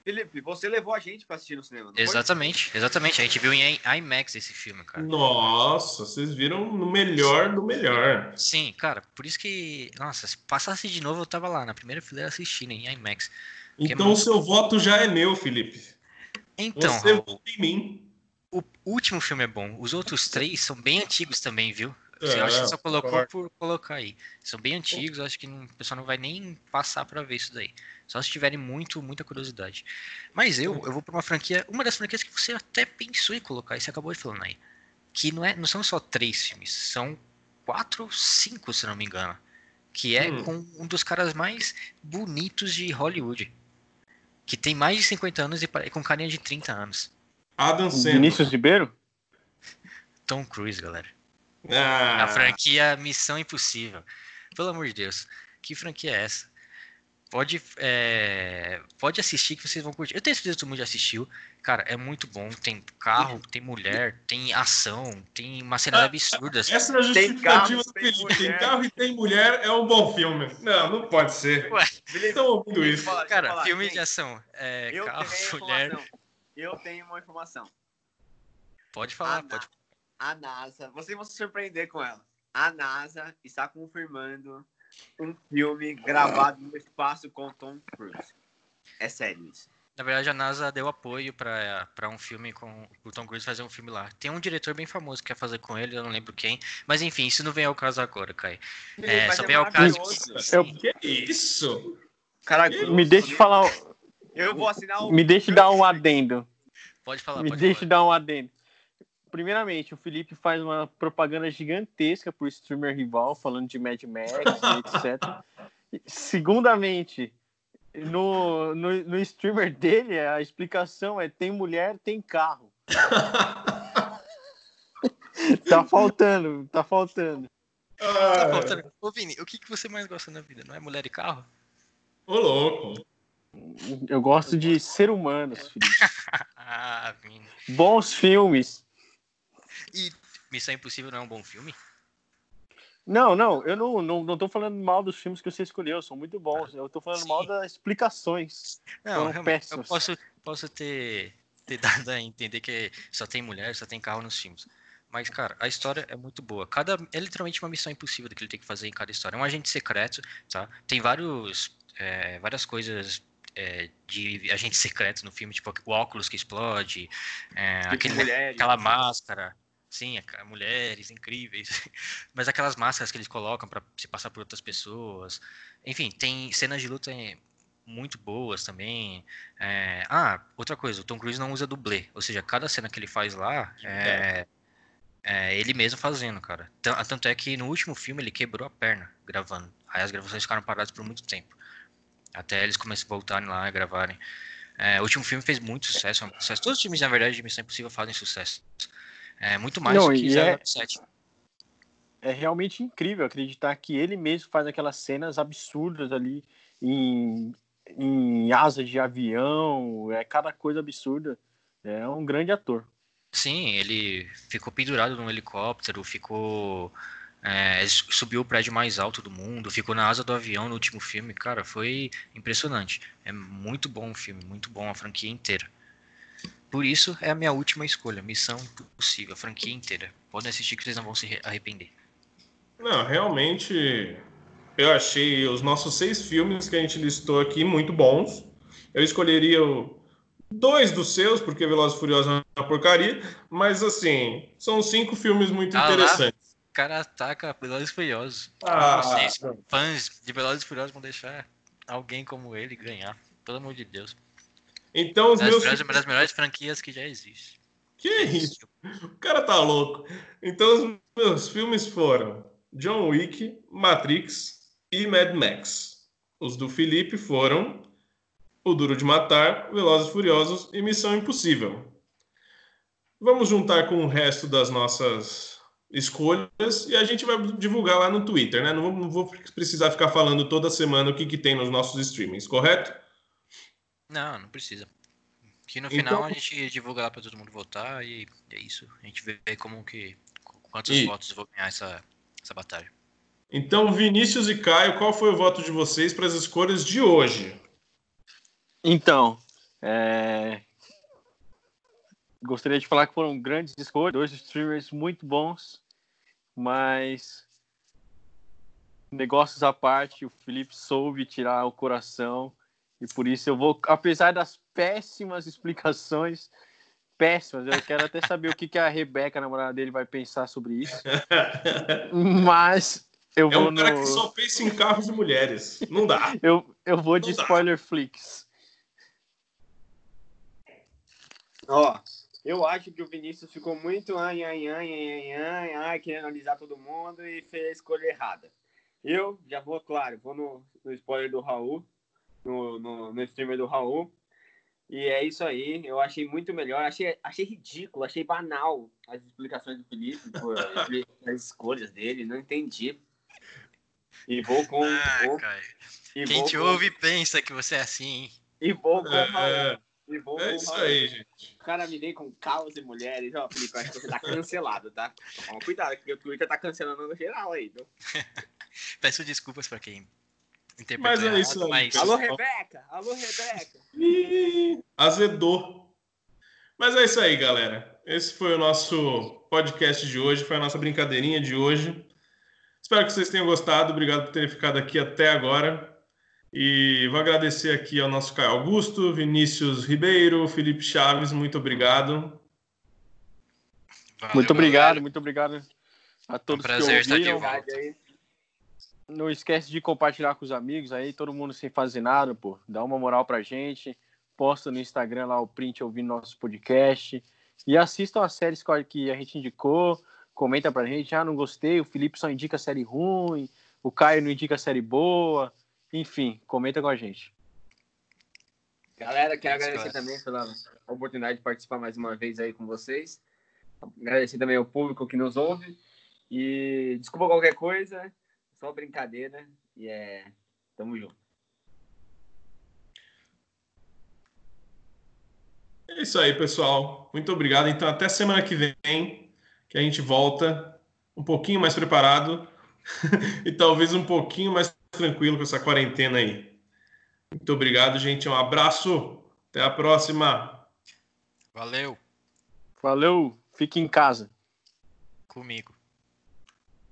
Felipe, você levou a gente pra assistir no cinema, não foi? Exatamente, exatamente. A gente viu em IMAX esse filme, cara. Nossa, vocês viram no melhor do melhor. Sim, cara, por isso que. Nossa, se passasse de novo, eu tava lá, na primeira fileira assistindo em IMAX. Então o seu voto já é meu, Felipe. Então, Você Raul, em mim. o último filme é bom. Os outros três são bem antigos também, viu? Você É, acha que só colocou por colocar aí. São bem antigos, acho que não- o pessoal não vai nem passar pra ver isso daí. Só se tiverem muito, muita curiosidade. Mas eu, eu vou pra uma franquia, uma das franquias que você até pensou em colocar, e você acabou de falando aí. Que não, é, não são só três filmes, são quatro, cinco, se não me engano. Que é Hum. com um dos caras mais bonitos de Hollywood. Que tem mais de 50 anos e com carinha de 30 anos. Adam Sandler. Vinícius Ribeiro? Tom Cruise, galera. Ah, A franquia Missão Impossível. Pelo amor de Deus, que franquia é essa? Pode, é, pode assistir que vocês vão curtir. Eu tenho certeza que todo mundo já assistiu. Cara, é muito bom. Tem carro, tem mulher, tem ação, tem umas cenas Ah, absurdas. Essa é a Tem justificativa carro, do tem Felipe. Tem mulher. carro e tem mulher, é um bom filme. Não, não pode ser. Ué, Estão ouvindo isso. falar, cara, falar, filme gente, de ação. É, Eu carro, mulher. informação. Eu tenho uma informação. Pode falar, Ah, pode. A NASA, vocês vão se surpreender com ela. A NASA está confirmando um filme gravado no espaço com Tom Cruise. É sério isso. Na verdade, a NASA deu apoio pra, pra um filme com o Tom Cruise fazer um filme lá. Tem um diretor bem famoso que quer fazer com ele, eu não lembro quem. Mas enfim, isso não vem ao caso agora, Kai. É, só vem ao caso que. Eu- sim. Que isso? Cara, Me deixe falar, Eu vou assinar o. me deixe dar um adendo. Pode falar, Me pode deixe falar. dar um adendo. Primeiramente, o Felipe faz uma propaganda gigantesca pro streamer rival, falando de Mad Max e etc. Segundamente, no, no, no streamer dele, a explicação é tem mulher, tem carro. Tá faltando, tá faltando. Tá Ah, faltando. Ô, Vini, o que, que você mais gosta na vida? Não é mulher e carro? Ô, louco. Eu gosto de ser humanos, Felipe. Ah, Vini. Bons filmes. E Missão Impossível não é um bom filme? Não, não, eu não, não, não tô falando mal dos filmes que você escolheu, são muito bons. Eu tô falando Sim. mal das explicações. Não, eu péssimos. posso, posso ter, ter dado a entender que só tem mulher, só tem carro nos filmes. Mas, cara, a história é muito boa. Cada, é literalmente uma missão impossível que ele tem que fazer em cada história. É um agente secreto, tá? Tem vários, é, várias coisas é, de agente secreto no filme, tipo o óculos que explode, é, aquele, mulheres, aquela máscara. Sim, mulheres incríveis. Mas aquelas máscaras que eles colocam para se passar por outras pessoas. Enfim, tem cenas de luta muito boas também. É... Ah, outra coisa, o Tom Cruise não usa dublê. Ou seja, cada cena que ele faz lá é, é ele mesmo fazendo, cara. Tanto é que no último filme ele quebrou a perna gravando. Aí as gravações ficaram paradas por muito tempo. Até eles começam a voltarem lá a gravarem. É, o último filme fez muito sucesso, é um sucesso. Todos os filmes, na verdade, de Missão Impossível fazem sucesso. É muito mais Não, do que 007. É, é realmente incrível acreditar que ele mesmo faz aquelas cenas absurdas ali em, em asa de avião, é cada coisa absurda. É um grande ator. Sim, ele ficou pendurado num helicóptero, ficou. É, subiu o prédio mais alto do mundo, ficou na asa do avião no último filme. Cara, foi impressionante. É muito bom o filme, muito bom a franquia inteira. Por isso é a minha última escolha, Missão Impossível, a franquia inteira. Podem assistir que vocês não vão se arrepender. Não, realmente eu achei os nossos seis filmes que a gente listou aqui muito bons. Eu escolheria dois dos seus, porque Velozes e Furiosos é uma porcaria, mas assim, são cinco filmes muito ah, interessantes. o cara ataca Velozes e Furiosos. Ah, Vocês, fãs de Velozes e Furiosos, vão deixar alguém como ele ganhar. Pelo amor de Deus. Então, os das meus. Melhores, uma das melhores franquias que já existe. Que isso? O cara tá louco. Então, os meus filmes foram John Wick, Matrix, e Mad Max. Os do Felipe foram O Duro de Matar, Velozes e Furiosos e Missão Impossível. Vamos juntar com o resto das nossas escolhas e a gente vai divulgar lá no Twitter, né? Não vou, não vou precisar ficar falando toda semana o que, que tem nos nossos streamings, correto? Não, não precisa. Que no final então... a gente divulga lá para todo mundo votar e é isso. A gente vê como que quantos e... votos vão ganhar essa, essa batalha. Então, Vinícius e Caio, qual foi o voto de vocês para as escolhas de hoje? Então, é... gostaria de falar que foram grandes escolhas, dois streamers muito bons, mas negócios à parte, o Felipe soube tirar o coração e por isso eu vou, apesar das péssimas explicações, péssimas, eu quero até saber o que, que a Rebeca, a namorada dele, vai pensar sobre isso, mas eu é um cara que só pensa em carros e mulheres. Não dá. eu, eu vou de Não spoiler dá. flicks. Ó, eu acho que o Vinícius ficou muito ai, ai, ai, ai, ai, ai, querendo analisar todo mundo e fez a escolha errada. Eu já vou, claro, vou no, no spoiler do Raul, no, no, no streamer do Raul. E é isso aí, eu achei muito melhor, achei, achei ridículo, achei banal as explicações do Felipe, por, as escolhas dele, não entendi. E vou com. Ah, vou, e Quem te com... ouve pensa que você é assim. E vou com. É, e vou é com isso aí, gente. O cara me vem com caos e mulheres. Ó, Felipe, acho que você tá cancelado, tá? Toma cuidado, que o Twitter tá cancelando no geral aí. Então. Peço desculpas pra quem Mas é isso aí. Mas... Alô, Rebeca! Alô, Rebeca! azedou. Mas é isso aí, galera. Esse foi o nosso podcast de hoje, foi a nossa brincadeirinha de hoje. Espero que vocês tenham gostado. Obrigado por terem ficado aqui até agora. E vou agradecer aqui ao nosso Caio Augusto, Vinícius Ribeiro, Felipe Chaves. Muito obrigado. Valeu, muito obrigado, galera. muito obrigado a todos um prazer que ouviram. Estar de volta. Não esquece de compartilhar com os amigos aí, todo mundo sem fazer nada, pô. Dá uma moral pra gente. Posta no Instagram lá o print ouvindo nosso podcast. E assistam as séries que a gente indicou comenta pra gente, ah, não gostei, o Felipe só indica série ruim, o Caio não indica série boa, enfim, comenta com a gente. Galera, quero agradecer também pela oportunidade de participar mais uma vez aí com vocês. Agradecer também ao público que nos ouve. E desculpa qualquer coisa, só brincadeira. E é. Tamo junto. É isso aí, pessoal. Muito obrigado. Então, até semana que vem que a gente volta um pouquinho mais preparado e talvez um pouquinho mais tranquilo com essa quarentena aí. Muito obrigado, gente. Um abraço. Até a próxima. Valeu. Valeu. Fique em casa. Comigo.